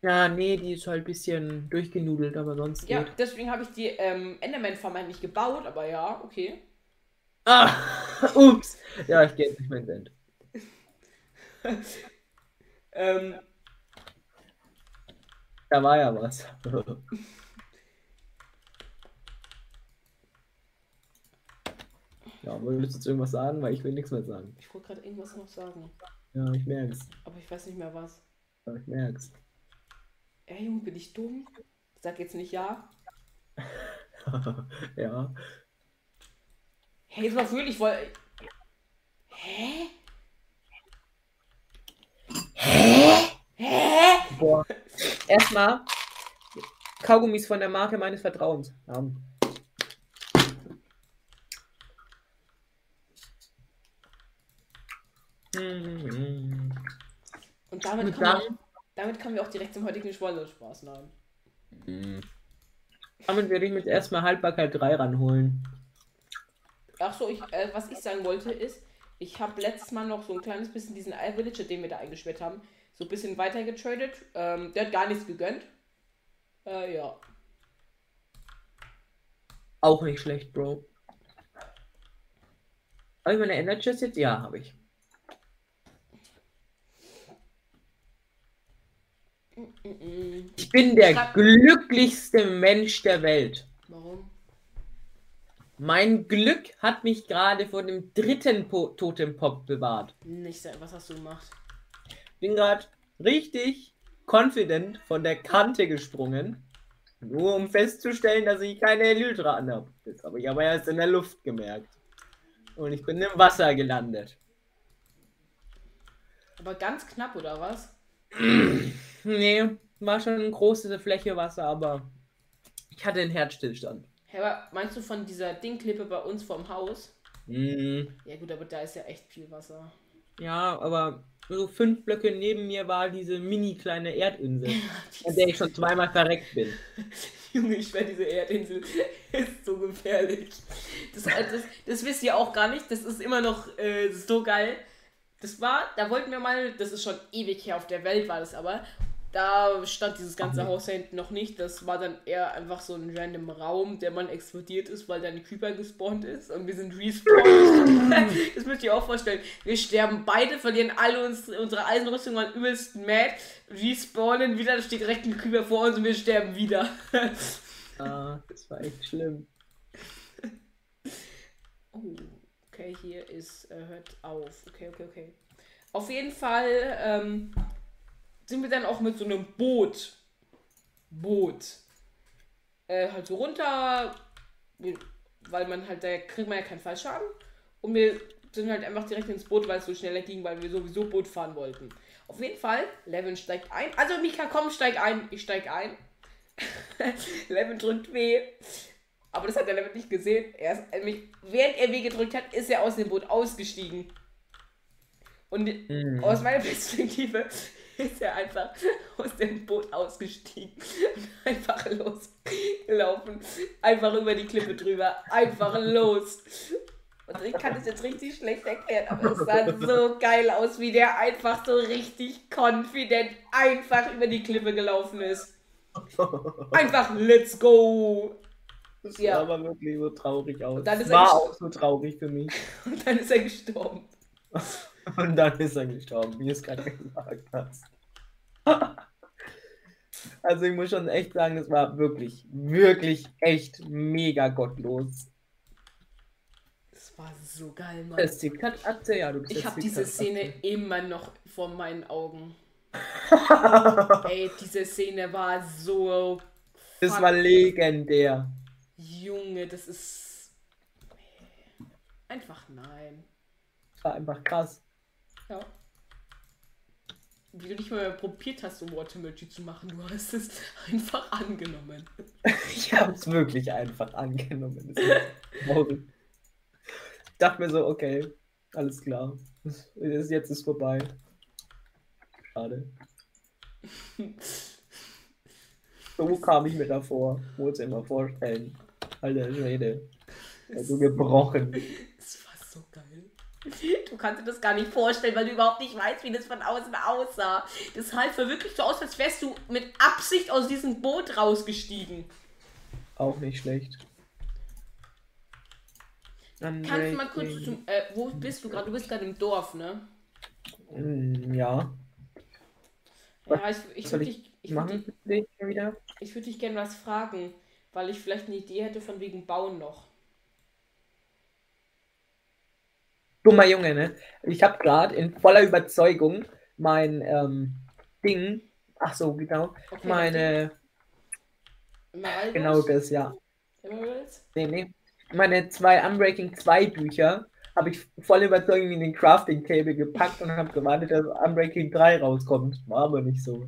Ja, nee, die ist halt ein bisschen durchgenudelt, aber sonst Ja, geht. deswegen habe ich die ähm, Enderman-Farm nicht gebaut, aber ja, okay. Ah, ups. Ja, ich gehe jetzt nicht mehr ins End. Ähm, Da war ja was. Ja, wolltest du jetzt irgendwas sagen? Weil ich will nichts mehr sagen. ich wollte gerade irgendwas noch sagen, Ja, ich merk's. aber ich weiß nicht mehr was. Ja, ich merk's. Ey, Junge, bin ich dumm? Sag jetzt nicht ja. ja. Hey, jetzt mal wirklich, ich wollte. Hä? Boah. Erstmal Kaugummis von der Marke meines Vertrauens haben. Und damit Und kommen, wir, dann- damit kommen wir auch direkt zum heutigen Spaß. Nein. Damit werde ich jetzt erstmal Haltbarkeit 3 ranholen. Ach so, ich, äh, was ich sagen wollte ist, ich habe letztes Mal noch so ein kleines bisschen diesen Villager, den wir da eingesperrt haben, so ein bisschen weiter getradet. Ähm, der hat gar nichts gegönnt. Äh, ja. Auch nicht schlecht, Bro. Habe ich meine Ender Chest jetzt? Ja, habe ich. Ich bin der Schreib- glücklichste Mensch der Welt. Warum? Mein Glück hat mich gerade vor dem dritten po Totempop bewahrt. Nicht. Was hast du gemacht? Bin gerade richtig confident von der Kante gesprungen. Nur um festzustellen, dass ich keine Elytra anhabe. Das habe ich aber erst in der Luft gemerkt. Und ich bin im Wasser gelandet. Aber ganz knapp, oder was? Nee, war schon eine große Fläche Wasser, aber ich hatte einen Herzstillstand. Hä, aber meinst du von dieser Dingklippe bei uns vorm Haus? Mhm. Ja gut, aber da ist ja echt viel Wasser. Ja, aber so fünf Blöcke neben mir war diese mini kleine Erdinsel, an der ich schon zweimal verreckt bin. Junge, ich schwör, diese Erdinsel ist so gefährlich. Das, äh, das, das wisst ihr auch gar nicht. Das ist immer noch äh, so geil. Das war, da wollten wir mal, das ist schon ewig her auf der Welt, war das aber. Da stand dieses ganze Haus da hinten noch nicht. Das war dann eher einfach so ein random Raum, der mal explodiert ist, weil da ein Creeper gespawnt ist und wir sind respawned. das müsst ihr auch vorstellen. Wir sterben beide, verlieren alle uns, unsere Eisenrüstung, waren übelst mad, respawnen wieder, da steht direkt ein Creeper vor uns und wir sterben wieder. Ah, das war echt schlimm. Oh, okay, hier ist, äh, hört auf. Okay, okay, okay. Auf jeden Fall ähm, sind wir dann auch mit so einem Boot, Boot, äh, halt so runter, weil man halt, da kriegt man ja keinen Fallschaden. Und wir sind halt einfach direkt ins Boot, weil es so schneller ging, weil wir sowieso Boot fahren wollten. Auf jeden Fall, Levin steigt ein. Also Mika, komm, steig ein. Ich steig ein. Levin drückt W. Aber das hat er damit nicht gesehen. Er ist, nämlich, während er W gedrückt hat, ist er aus dem Boot ausgestiegen. Und Mhm. aus meiner Perspektive ist er einfach aus dem Boot ausgestiegen und einfach losgelaufen. Einfach über die Klippe drüber. Einfach los. Und ich kann das jetzt richtig schlecht erklären, aber es sah so geil aus, wie der einfach so richtig confident einfach über die Klippe gelaufen ist. Einfach let's go! Das Ja. sah aber wirklich so traurig aus. dann ist war auch so traurig für mich. Und dann ist er gestorben. Und dann ist er gestorben, wie du es gerade gesagt hast. Also ich muss schon echt sagen, das war wirklich, wirklich echt mega gottlos. Das war so geil, Mann. Das Zickert Atze, ja, du bist Ich habe diese. Szene immer noch vor meinen Augen. Ey, diese Szene war so. Das war legendär. Junge, das ist. Einfach nein. Das war einfach krass. Ja. Wie du nicht mal probiert hast, so Watermoji zu machen, du hast es einfach angenommen. Ich habe es wirklich einfach angenommen. Das. Ich dachte mir so, okay, alles klar. Das jetzt ist vorbei. Schade. So kam ich mir davor. Muss immer vorstellen. Alter Schwede. Also gebrochen. Es war so geil. Du kannst dir das gar nicht vorstellen, weil du überhaupt nicht weißt, wie das von außen aussah. Das halt sah wirklich so aus, als wärst du mit Absicht aus diesem Boot rausgestiegen. Auch nicht schlecht. Kannst du mal kurz zum. Äh, wo bist du gerade? Du bist gerade im Dorf, ne? Mm, Ja. Ja, ich, ich würde ich dich, ich würd dich, ich würd dich gerne was fragen, weil ich vielleicht eine Idee hätte von wegen Bauen noch. Dummer Junge, ne? Ich habe gerade in voller Überzeugung mein ähm, Ding. Ach so, genau. Okay, Meine. Emeraldos? Genau das, ja. Nee, nee. Meine zwei Unbreaking 2 Bücher habe ich voll überzeugend in den Crafting Table gepackt und habe gewartet, dass Unbreaking 3 rauskommt. War aber nicht so.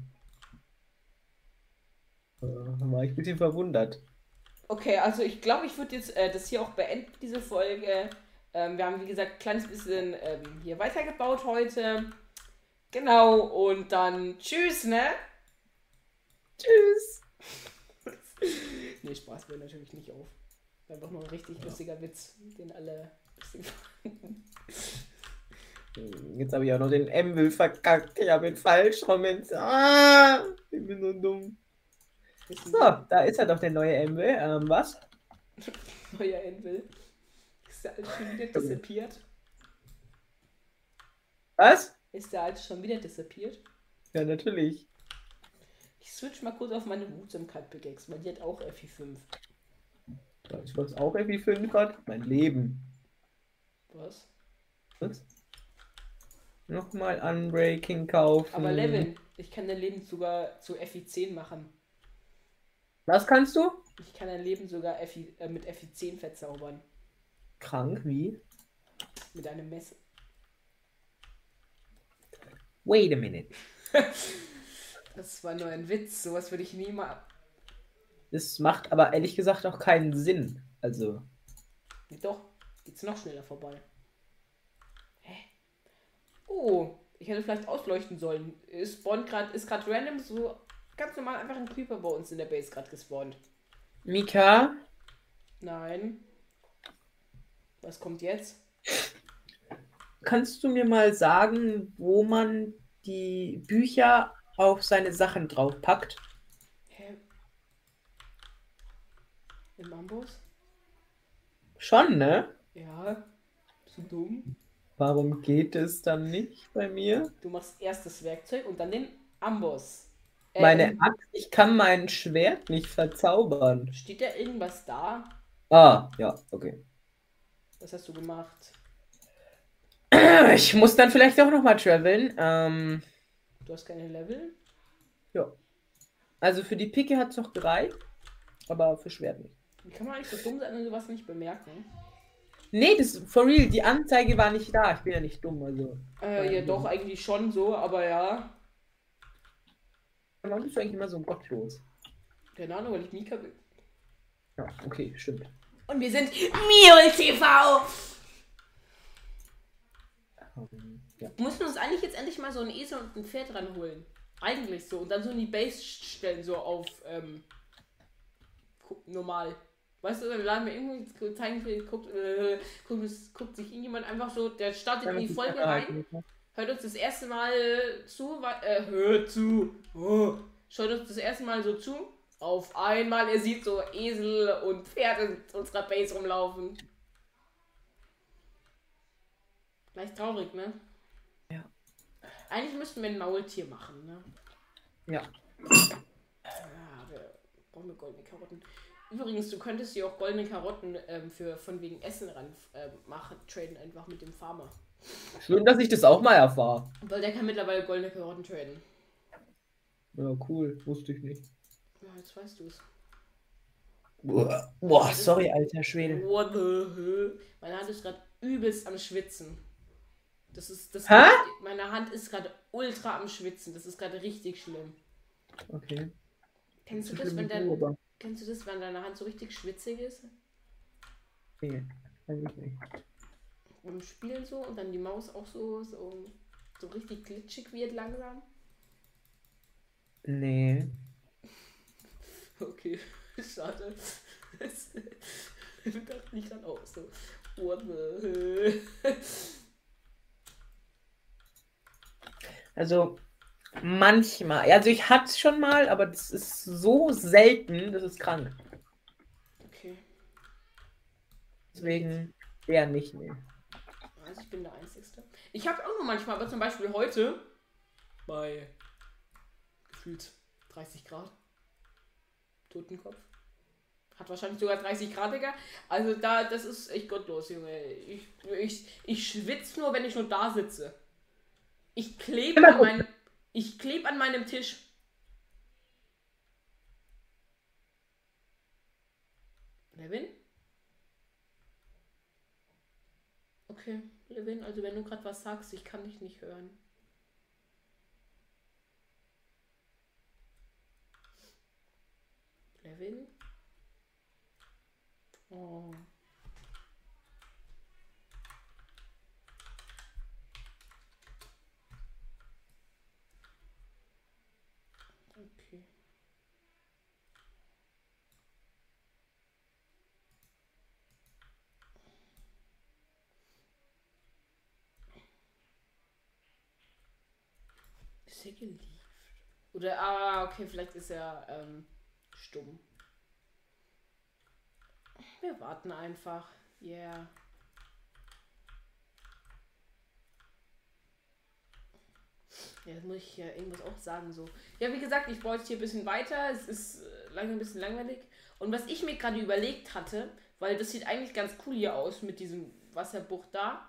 Äh, Da war ich ein bisschen verwundert. Okay, also ich glaube, ich würde jetzt äh, das hier auch beenden, diese Folge. Ähm, wir haben, wie gesagt, ein kleines bisschen ähm, hier weitergebaut heute. Genau, und dann tschüss, ne? Tschüss. Nee, Spaß wäre natürlich nicht auf. Einfach nur ein richtig lustiger Witz, den alle lustig fanden. Jetzt habe ich auch noch den M-Will verkackt. Ich habe ihn falsch rum. ins- Ah, ich bin so dumm. So, da ist er doch, der neue M-Will. Ähm, was? Neuer Envil. Ist der alte schon wieder disappeared? Was? Ist der alte schon wieder disappeared? Ja, natürlich. Ich switch mal kurz auf meine Wutsamkeit Pickaxe, weil die hat auch FI5. Weißt du, was auch irgendwie 5 hat? Mein Leben. Was? Was? Nochmal Unbreaking kaufen. Aber Levin, ich kann dein Leben sogar zu FI10 machen. Was kannst du? Ich kann dein Leben sogar FI, äh, mit FI10 verzaubern. Krank, wie? Mit einem Messer. Wait a minute. Das war nur ein Witz. Sowas würde ich nie mal. Das macht aber ehrlich gesagt auch keinen Sinn. Also, Doch, geht's noch schneller vorbei. Hä? Oh, ich hätte vielleicht ausleuchten sollen. Es spawnt grad, ist gerade random so ganz normal einfach ein Creeper bei uns in der Base gerade gespawnt. Mika, Nein. Was kommt jetzt? kannst du mir mal sagen, wo man die Bücher auf seine Sachen draufpackt? Hä? Im Amboss? Schon, ne? Ja. Bist du dumm? Warum geht es dann nicht bei mir? Du machst erst das Werkzeug und dann den Amboss. Äh, Meine Axt, ich kann mein Schwert nicht verzaubern. Steht da irgendwas da? Ah, ja, okay. Was hast du gemacht? Ich muss dann vielleicht auch nochmal traveln. Ähm, Du hast keine Level? ja. Also für die Picke hat es noch gereicht, aber für Schwert nicht. Wie kann man eigentlich so dumm sein und sowas nicht bemerken? Nee, das for real, die Anzeige war nicht da. Ich bin ja nicht dumm, also. Äh, ja, doch, eigentlich schon so, aber ja. Warum bist du eigentlich immer so gottlos? Keine Ahnung, weil ich Mika bin. Ja, okay, stimmt. Und wir sind Miol TV. Ja. Wir müssen uns eigentlich jetzt endlich mal so einen Esel und ein Pferd ranholen. Eigentlich so. Und dann so in die Base stellen, so auf ähm, normal. Weißt du, dann laden wir irgendwie zeigen, wir- guckt, äh, guckt, guckt sich irgendjemand einfach so, der startet in die Folge rein, hört uns das erste Mal zu, äh, hört zu, oh, schaut uns das erste Mal so zu. Auf einmal, er sieht so Esel und Pferde in unserer Base rumlaufen. Gleich traurig, ne? Ja. Eigentlich müssten wir ein Maultier machen, ne? Ja. Ja, wir brauchen wir goldene Karotten. Übrigens, du könntest dir auch goldene Karotten ähm, für von wegen Essen ran ähm, machen, traden einfach mit dem Farmer. Schön, dass ich das auch mal erfahre. Weil der kann mittlerweile goldene Karotten traden. Ja, cool. Wusste ich nicht. Ja, jetzt weißt du es. Boah, sorry, alter Schwede. What the hell? Meine Hand ist gerade übelst am Schwitzen. Das ist das. Hä? Meine Hand ist gerade ultra am Schwitzen. Das ist gerade richtig schlimm. Okay. Kennst du das, wenn dein, kennst du das, wenn deine Hand so richtig schwitzig ist? Nee, eigentlich nicht. Beim Spielen so und dann die Maus auch so, so, so richtig glitschig wird langsam. Nee. Okay, schade. Das dachte ich dann auch so. What the? Also, manchmal. Also, ich hatte es schon mal, aber das ist so selten, das ist krank. Okay, Deswegen eher nicht, nee. also ich bin der Einzige. Ich habe auch nur manchmal, aber zum Beispiel heute bei gefühlt 30 Grad. Totenkopf. Hat wahrscheinlich sogar 30 Grad, Digga. Also da, das ist echt gottlos, Junge. Ich, ich, ich schwitze nur, wenn ich nur da sitze. Ich klebe an meinem. Ich klebe an meinem Tisch. Levin? Okay, Levin, also wenn du gerade was sagst, ich kann dich nicht hören. Levin? Oh. Okay. Ist er gelieft? Oder, ah, okay, vielleicht ist er ähm, stumm. Wir warten einfach. Yeah. Ja, das muss ich ja irgendwas auch sagen. So. Ja, wie gesagt, ich jetzt hier ein bisschen weiter. Es ist äh, lange ein bisschen langweilig. Und was ich mir gerade überlegt hatte, weil das sieht eigentlich ganz cool hier aus mit diesem Wasserbuch da,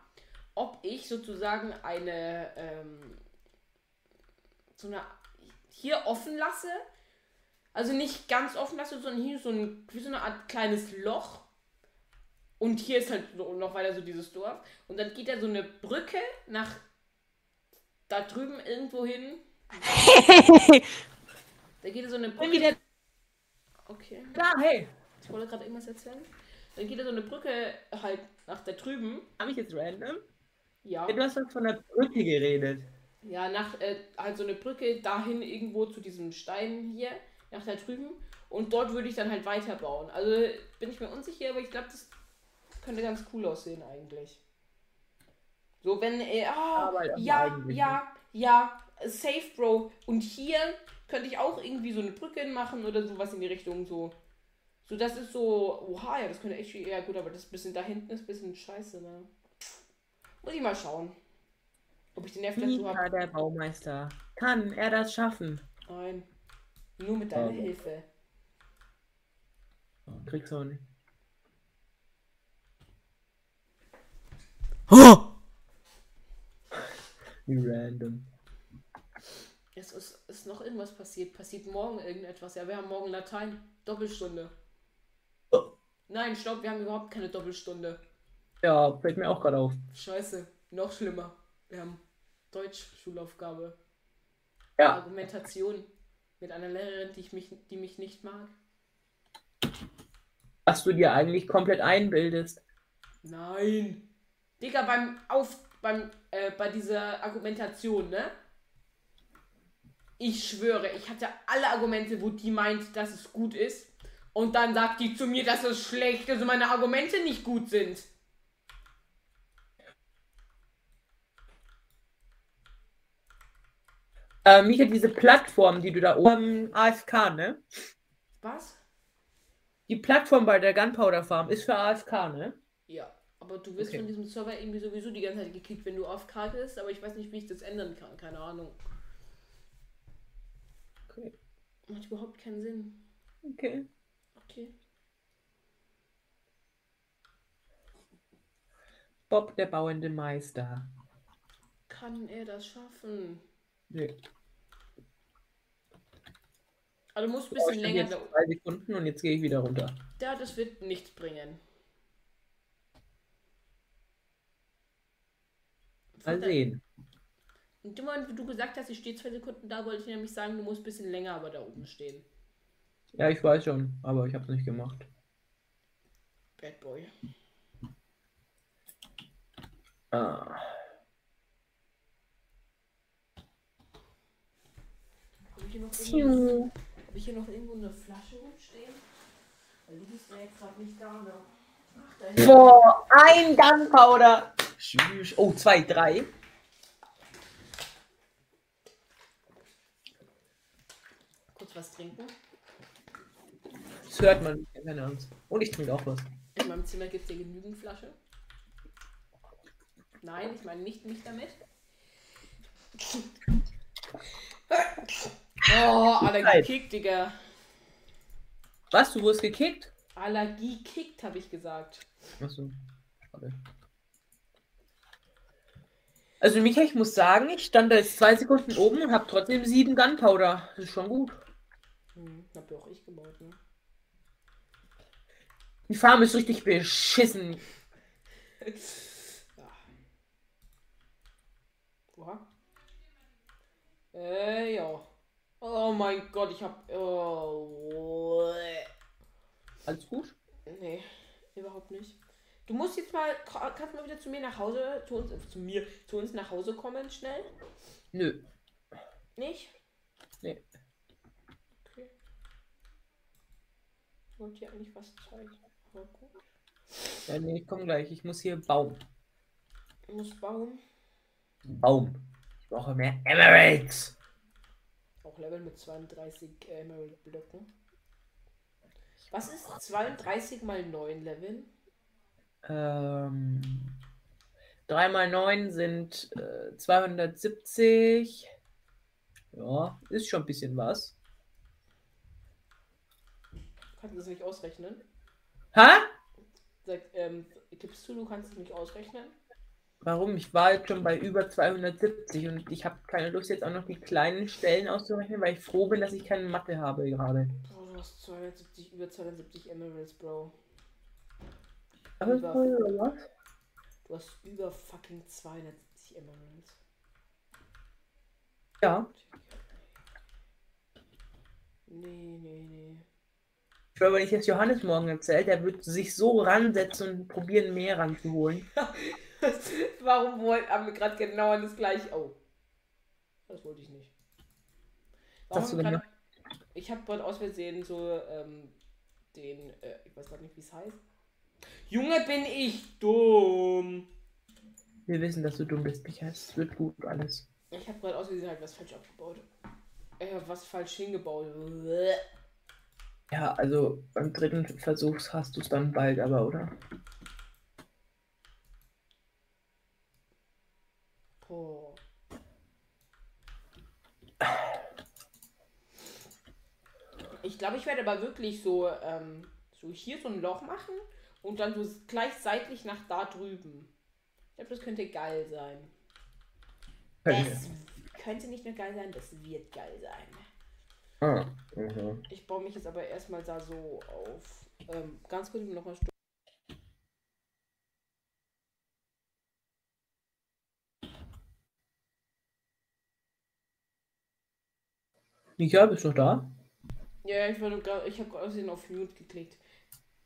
ob ich sozusagen eine ähm, so eine hier offen lasse. Also nicht ganz offen lasse, sondern hier so ein, wie so eine Art kleines Loch. Und hier ist halt so noch weiter so dieses Dorf. Und dann geht da so eine Brücke nach da drüben irgendwo hin. Da geht da so eine Brücke. wieder Okay. da, hey. Ich wollte gerade irgendwas erzählen. Dann geht da so eine Brücke halt nach da drüben. Habe ich jetzt random? Ja. Ja, du hast doch von der Brücke geredet. Ja, nach äh, halt so eine Brücke dahin irgendwo zu diesem Stein hier, nach da drüben. Und dort würde ich dann halt weiterbauen. Also bin ich mir unsicher, aber ich glaube, das könnte ganz cool aussehen eigentlich. So, wenn äh, ah, Aber am ja, ja, ja, safe, Bro. Und hier könnte ich auch irgendwie so eine Brücke machen oder sowas in die Richtung so. So, das ist so, oha, ja, das könnte echt, ja gut, aber das bisschen da hinten ist ein bisschen scheiße, ne? Muss ich mal schauen. Ob ich den Nerv dazu habe. Der Baumeister. Kann er das schaffen? Nein. Nur mit deiner Aber- Hilfe. Kriegst du auch nicht. Wie random. Es ist, ist noch irgendwas passiert. Passiert morgen irgendetwas. Ja, wir haben morgen Latein. Doppelstunde. Oh. Nein, stopp, wir haben überhaupt keine Doppelstunde. Ja, fällt mir auch gerade auf. Scheiße. Noch schlimmer. Wir haben Deutsch-Schulaufgabe. Ja. Argumentation. Mit einer Lehrerin, die, ich mich, die mich nicht mag. Was du dir eigentlich komplett einbildest. Nein. Digga, beim Auf. beim. Äh, bei dieser Argumentation, ne? Ich schwöre, ich hatte alle Argumente, wo die meint, dass es gut ist. Und dann sagt die zu mir, dass es schlecht ist und meine Argumente nicht gut sind. Äh, Micha, diese Plattform, die du da oben AFK, ne? Was? Die Plattform bei der Gunpowder Farm ist für AFK, ne? Ja. Aber du wirst Okay. von diesem Server irgendwie sowieso die ganze Zeit gekickt, wenn du auf Karte bist, aber ich weiß nicht, wie ich das ändern kann. Keine Ahnung. Okay. Macht überhaupt keinen Sinn. Okay. Okay. Bob, der bauende Meister. Kann er das schaffen? Nee. Also du musst ein bisschen länger jetzt da. zwei Sekunden und jetzt gehe ich wieder runter. Ja, das wird nichts bringen. Mal Vater- sehen. Und immer, wie du gesagt hast, ich stehe zwei Sekunden da, wollte ich nämlich sagen, du musst ein bisschen länger aber da oben stehen. Ja, ich weiß schon, aber ich habe es nicht gemacht. Bad Boy. Ah. Ich, hier noch irgendwo- hab ich hier noch irgendwo eine Flasche rumstehen? Weil du bist ja jetzt gerade nicht da, ne? Ach. Boah, ein Gunpowder. Oh, zwei, drei. Kurz was trinken. Das hört man keine Angst. Und ich trinke auch was. In meinem Zimmer gibt es hier genügend Flasche. Nein, ich meine nicht mich damit. Oh, Allergie kickt, Digga. Was, du wurdest gekickt? Allergie kickt, habe ich gesagt. Achso. Schade. Also Micha, ich muss sagen, ich stand da jetzt zwei Sekunden oben und habe trotzdem sieben Gunpowder. Das ist schon gut. Hm, hab ja auch ich gebaut, ne? Die Farm ist richtig beschissen. ja. Oha. Äh, ja. Oh mein Gott, ich hab. Oh. Alles gut? Nee, überhaupt nicht. Du musst jetzt mal. Kannst du mal wieder zu mir nach Hause. Zu uns, zu mir. Zu uns nach Hause kommen, schnell? Nö. Nicht? Nee. Okay. Ich wollte dir eigentlich was zeigen. Aber gut. Ja, nee, ich komme gleich. Ich muss hier bauen. Ich muss bauen. Baum. Ich brauche mehr Emeralds. Auch Level mit 32 Emerald Blöcken. Was ist 32 mal 9 Level? Ähm, 3 mal 9 sind äh, 270. Ja, ist schon ein bisschen was. Kannst du das nicht ausrechnen? Hä? Sag, ähm, gibst du, du kannst es nicht ausrechnen? Warum? Ich war jetzt schon bei über 270 und ich habe keine Lust, jetzt auch noch die kleinen Stellen auszurechnen, weil ich froh bin, dass ich keine Mathe habe gerade. Oh, du hast 270, über 270 Emeralds, Bro. Ist das, oder was? Du hast über fucking 270 Emeralds. Ja. Nee, nee, nee. Ich glaube, wenn ich jetzt Johannes morgen erzählt, der wird sich so ransetzen und probieren, mehr ranzuholen. Warum wollten haben wir gerade genau an das gleiche? Oh. Das wollte ich nicht. Gemacht? grad- Ich habe gerade aus Versehen so ähm, den, äh, ich weiß gerade nicht, wie es heißt. Junge, bin ich dumm. Wir wissen, dass du dumm bist, Micha. Es wird gut alles. Ich habe gerade aus Versehen halt was falsch abgebaut. Äh, was falsch hingebaut. Ja, also beim dritten Versuch hast du es dann bald, aber, oder? Boah. Ich glaube, ich werde aber wirklich so, ähm, so hier so ein Loch machen und dann so gleich seitlich nach da drüben. Ich glaube, das könnte geil sein. Das könnte nicht nur geil sein, das wird geil sein. Ah, mhm. Ich baue mich jetzt aber erstmal da so auf. Ähm, ganz kurz noch Micha, bist du noch da? Ja, ich, grad- ich habe aus Versehen auf Mute geklickt.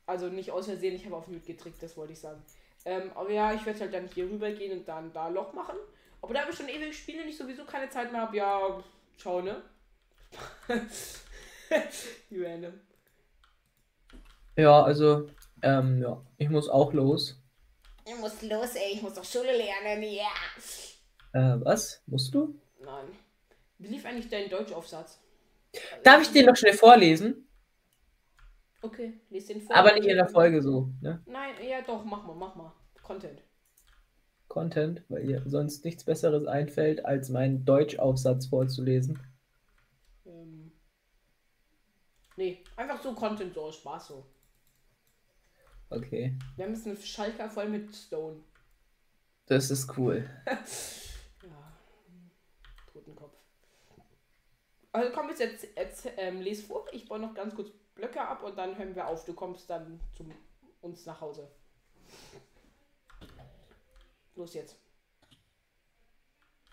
Also nicht aus Versehen, ich habe auf Mute getrickt, das wollte ich sagen. Ähm, aber ja, ich werde halt dann hier rüber gehen und dann da Loch machen. Aber da wir schon ewig spielen und ich sowieso keine Zeit mehr habe, ja, schau, ne? Random. Ja, also, ähm, ja, ich muss auch los. Ich muss los, ey, ich muss doch Schule lernen, ja. Äh, was? Musst du? Nein. Wie lief eigentlich dein Deutschaufsatz? Darf ich den noch schnell vorlesen? Okay, lies den vor. Aber nicht in der Folge so, ne? Nein, ja doch, mach mal, mach mal. Content. Content, weil ihr sonst nichts Besseres einfällt, als meinen Deutschaufsatz vorzulesen. Ähm. Nee, einfach so Content, so Spaß so. Okay, Wir haben jetzt einen Schalker voll mit Stone. das ist cool. Ja. Totenkopf. Also komm jetzt, jetzt, jetzt ähm, les vor. Ich baue noch ganz kurz Blöcke ab und dann hören wir auf. Du kommst dann zu uns nach Hause. Los jetzt.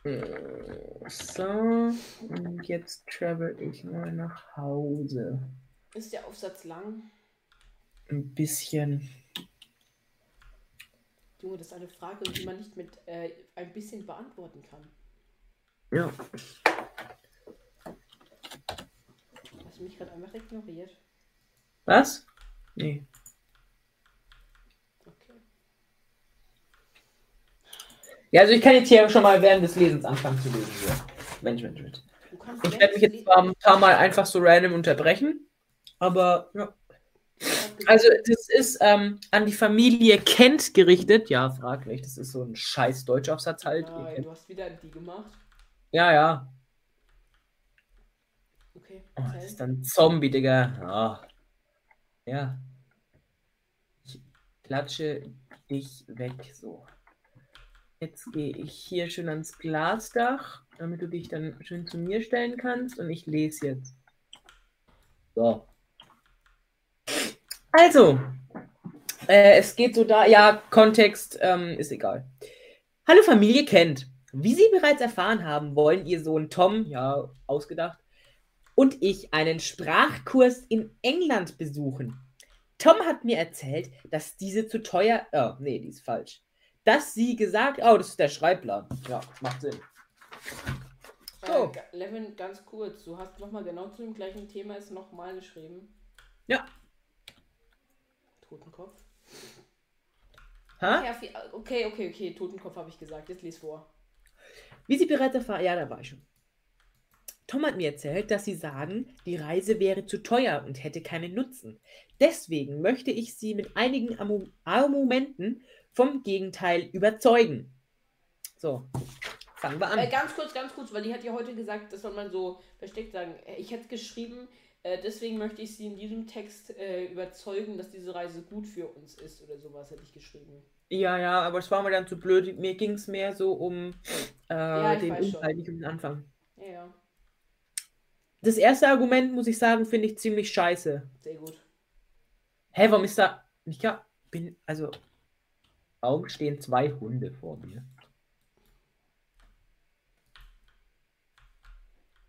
So, und jetzt travel ich mal nach Hause. Ist der Aufsatz lang? Ein bisschen. Junge, das ist eine Frage, die man nicht mit äh, ein bisschen beantworten kann. Ja. Du mich gerade einfach ignoriert? Was? Nee. Okay. Ja, also ich kann jetzt hier schon mal während des Lesens anfangen zu lesen. So. Mensch, Mensch, Mensch. Ich werde mich jetzt zwar ein paar Mal einfach so random unterbrechen, aber ja. Also das ist ähm, an die Familie Kent gerichtet. Ja, fraglich. Das ist so ein scheiß Deutschaufsatz halt. Nein, du hast wieder die gemacht. Ja, ja. Okay. Oh, das ist dann Zombie, Digga. Ah. Ja. Ich klatsche dich weg, so. Jetzt gehe ich hier schön ans Glasdach, damit du dich dann schön zu mir stellen kannst und ich lese jetzt. So. Also, äh, es geht so da, ja, Kontext ähm, ist egal. Hallo Familie Kent. Wie Sie bereits erfahren haben, wollen Ihr Sohn Tom, ja, ausgedacht, und ich einen Sprachkurs in England besuchen. Tom hat mir erzählt, dass diese zu teuer. Oh, nee, die ist falsch. Dass sie gesagt. Oh, das ist der Schreibplan. Ja, macht Sinn. So. Äh, Levin, ganz kurz, du hast nochmal genau zu dem gleichen Thema es nochmal geschrieben. Ja. Totenkopf. Hä? Okay, okay, okay, Totenkopf habe ich gesagt. Jetzt lies vor. Wie Sie bereits erfahren. Ja, da war ich schon. Tom hat mir erzählt, dass Sie sagen, die Reise wäre zu teuer und hätte keinen Nutzen. Deswegen möchte ich Sie mit einigen Argumenten vom Gegenteil überzeugen. So, fangen wir an. Äh, ganz kurz, ganz kurz, weil die hat ja heute gesagt, das soll man so versteckt sagen. Äh, Ich hätte geschrieben, äh, deswegen möchte ich sie in diesem Text äh, überzeugen, dass diese Reise gut für uns ist oder sowas, hätte ich geschrieben. Ja, ja, aber es war mir dann zu blöd. Mir ging es mehr so um äh, ich den. Inhalt, nicht um den Anfang. Ja, ja, Das erste Argument, muss ich sagen, finde ich ziemlich scheiße. sehr gut. Hä, warum ist da. Ich glaub, bin. Also. Warum stehen zwei Hunde vor mir?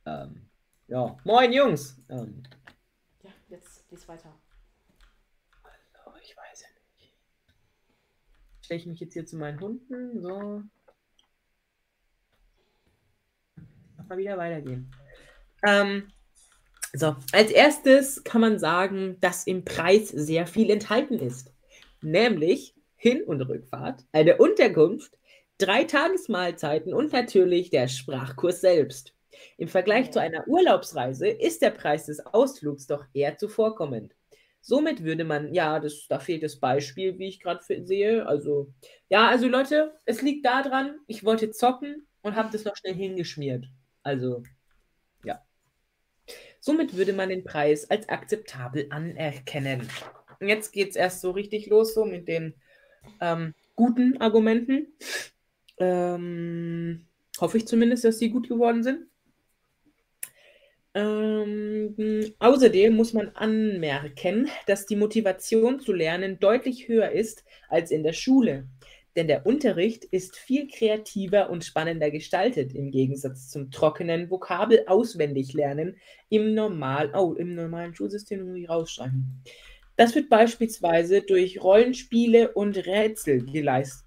Ähm. Ja. Moin, Jungs! Ähm. Ja, jetzt lies weiter. Oh, ich weiß ja nicht. Stelle ich mich jetzt hier zu meinen Hunden. So. Mach mal wieder weitergehen. Ähm, so, als erstes kann man sagen, dass im Preis sehr viel enthalten ist. Nämlich Hin- und Rückfahrt, eine Unterkunft, drei Tagesmahlzeiten und natürlich der Sprachkurs selbst. Im Vergleich zu einer Urlaubsreise ist der Preis des Ausflugs doch eher zuvorkommend. Somit würde man, ja, das, da fehlt das Beispiel, wie ich gerade sehe. Also, ja, also Leute, es liegt daran, ich wollte zocken und habe das noch schnell hingeschmiert. Also. Somit würde man den Preis als akzeptabel anerkennen. Jetzt geht es erst so richtig los, so mit den ähm, guten Argumenten. Ähm, hoffe ich zumindest, dass die gut geworden sind. Ähm, außerdem muss man anmerken, dass die Motivation zu lernen deutlich höher ist als in der Schule. Denn der Unterricht ist viel kreativer und spannender gestaltet im Gegensatz zum trockenen Vokabel auswendig lernen im, normal, oh, im normalen Schulsystem ich rausschreiben. Das wird beispielsweise durch Rollenspiele und Rätsel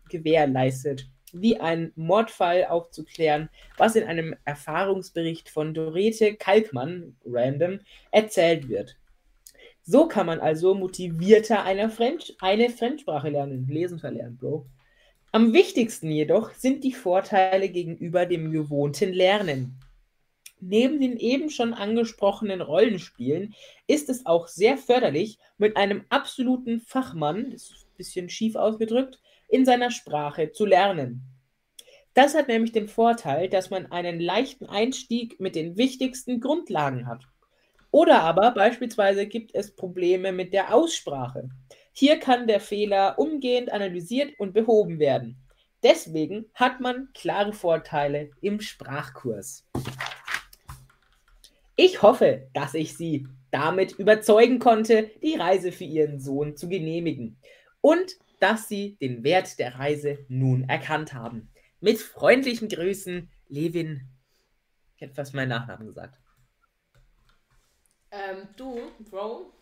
gewährleistet, wie einen Mordfall aufzuklären, was in einem Erfahrungsbericht von Dorete Kalkmann, random, erzählt wird. So kann man also motivierter eine, Fremd eine Fremdsprache lernen, lesen verlernen, Bro. Am wichtigsten jedoch sind die Vorteile gegenüber dem gewohnten Lernen. Neben den eben schon angesprochenen Rollenspielen ist es auch sehr förderlich, mit einem absoluten Fachmann, das ist ein bisschen schief ausgedrückt, in seiner Sprache zu lernen. Das hat nämlich den Vorteil, dass man einen leichten Einstieg mit den wichtigsten Grundlagen hat. Oder aber beispielsweise gibt es Probleme mit der Aussprache. Hier kann der Fehler umgehend analysiert und behoben werden. Deswegen hat man klare Vorteile im Sprachkurs. Ich hoffe, dass ich Sie damit überzeugen konnte, die Reise für Ihren Sohn zu genehmigen und dass Sie den Wert der Reise nun erkannt haben. Mit freundlichen Grüßen, Levin. Ich hätte fast meinen Nachnamen gesagt. Ähm, du, Bro.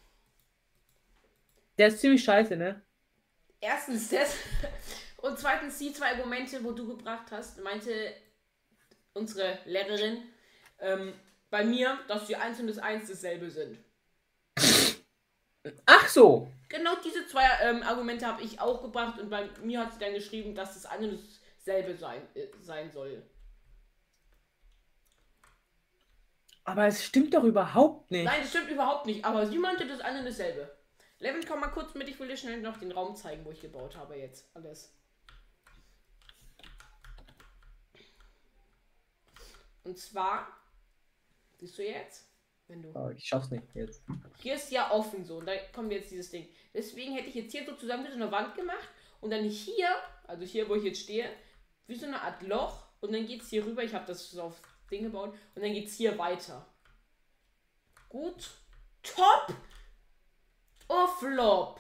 Der ist ziemlich scheiße, ne? Erstens das. Und zweitens die zwei Argumente, wo du gebracht hast, meinte unsere Lehrerin, ähm, bei mir, dass die 1 und das 1 dasselbe sind. Ach so. Genau diese zwei ähm, Argumente habe ich auch gebracht und bei mir hat sie dann geschrieben, dass das eine und dasselbe sein, äh, sein soll. Aber es stimmt doch überhaupt nicht. Nein, das stimmt überhaupt nicht, aber sie meinte das eine und dasselbe. Levin, komm mal kurz mit, ich will dir schnell noch den Raum zeigen, wo ich gebaut habe jetzt. Alles. Und zwar Siehst du jetzt? Wenn du. Oh, ich schaff's nicht jetzt. Hier ist ja offen so. Und da kommt jetzt dieses Ding. Deswegen hätte ich jetzt hier so zusammen wie so eine Wand gemacht. Und dann hier, also hier, wo ich jetzt stehe, wie so eine Art Loch. Und dann geht's hier rüber. Ich habe das so auf Ding gebaut. Und dann geht's hier weiter. Gut. Top. Oh, Flop.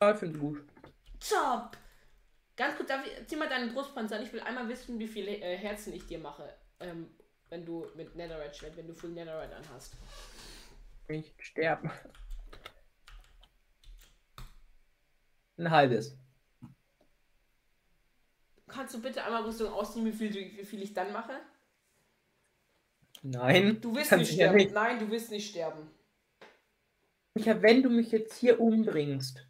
Ja, ich finde gut. Top. Ganz kurz, darf ich, zieh mal deinen Brustpanzer an. Ich will einmal wissen, wie viele äh, Herzen ich dir mache. Ähm, wenn du mit Netherite Schwert, wenn du Full Netherite anhast. Ich sterbe. Ein halbes. Kannst du bitte einmal Rüstung ausziehen, wie viel, wie viel ich dann mache? Nein. Du wirst nicht sterben. Nicht. Nein, du wirst nicht sterben. Micha, wenn du mich jetzt hier umbringst.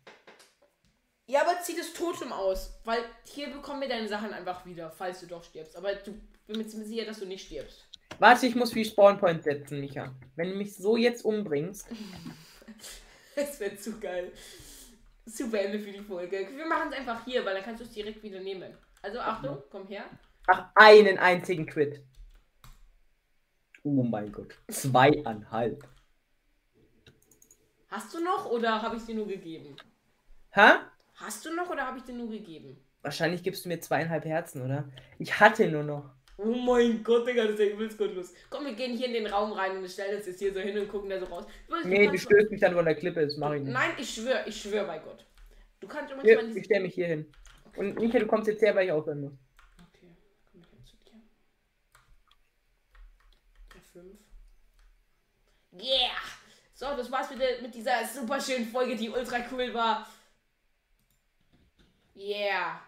Ja, aber zieh das Totem aus, weil hier bekommen wir deine Sachen einfach wieder, falls du doch stirbst. Aber du bin mir sicher, dass du nicht stirbst. Warte, ich muss viel Spawnpoint setzen, Micha. Wenn du mich so jetzt umbringst. das wäre zu geil. Super Ende für die Folge. Wir machen es einfach hier, weil dann kannst du es direkt wieder nehmen. Also Achtung, komm her. Ach, einen einzigen Quit. Oh mein Gott. Zweieinhalb. Hast du noch oder habe ich dir nur gegeben? Hä? Hast du noch oder habe ich dir nur gegeben? Wahrscheinlich gibst du mir zweieinhalb Herzen, oder? Ich hatte nur noch. Oh mein Gott, Digga, das ist ja übelst gottlos. Komm, wir gehen hier in den Raum rein und stellen uns jetzt hier so hin und gucken da so raus. Du nee, du stößt mich dann von der Klippe, das mache ich nicht. Nein, ich schwöre, ich schwöre bei Gott. Du kannst immer hier, Ich stelle mich hier hin. Okay. Und Michael, du kommst jetzt her, weil ich aufhören muss. Okay, komm ich hin zu dir. Der 5. Yeah! So, das war's wieder mit dieser super schönen Folge, die ultra cool war. Yeah!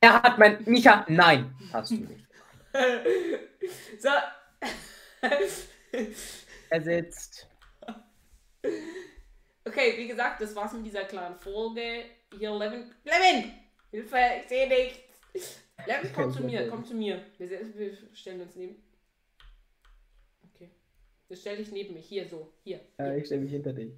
Er hat mein. Micha, nein, hast du nicht. so. er sitzt. Okay, wie gesagt, das war's mit dieser kleinen Folge. Hier, Levin. Levin! Hilfe, ich sehe nichts. Levin, komm zu mir, komm zu mir. Wir, wir stellen uns neben. Stell dich neben mich. Hier, so. Hier. Ja, ich stelle mich hinter dich.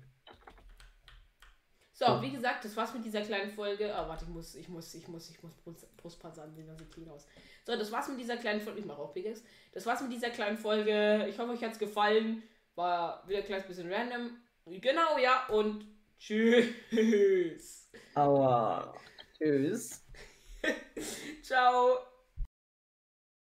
So, wie gesagt, das war's mit dieser kleinen Folge. Oh, warte, ich muss, ich muss, ich muss, ich muss Brustpanzer ansehen, das sieht clean aus. So, das war's mit dieser kleinen Folge. Ich mache auch Pickaxe. Das war's mit dieser kleinen Folge. Ich hoffe, euch hat's gefallen. War wieder ein kleines bisschen random. Genau, ja, und tschüss. Aua. Tschüss. Ciao.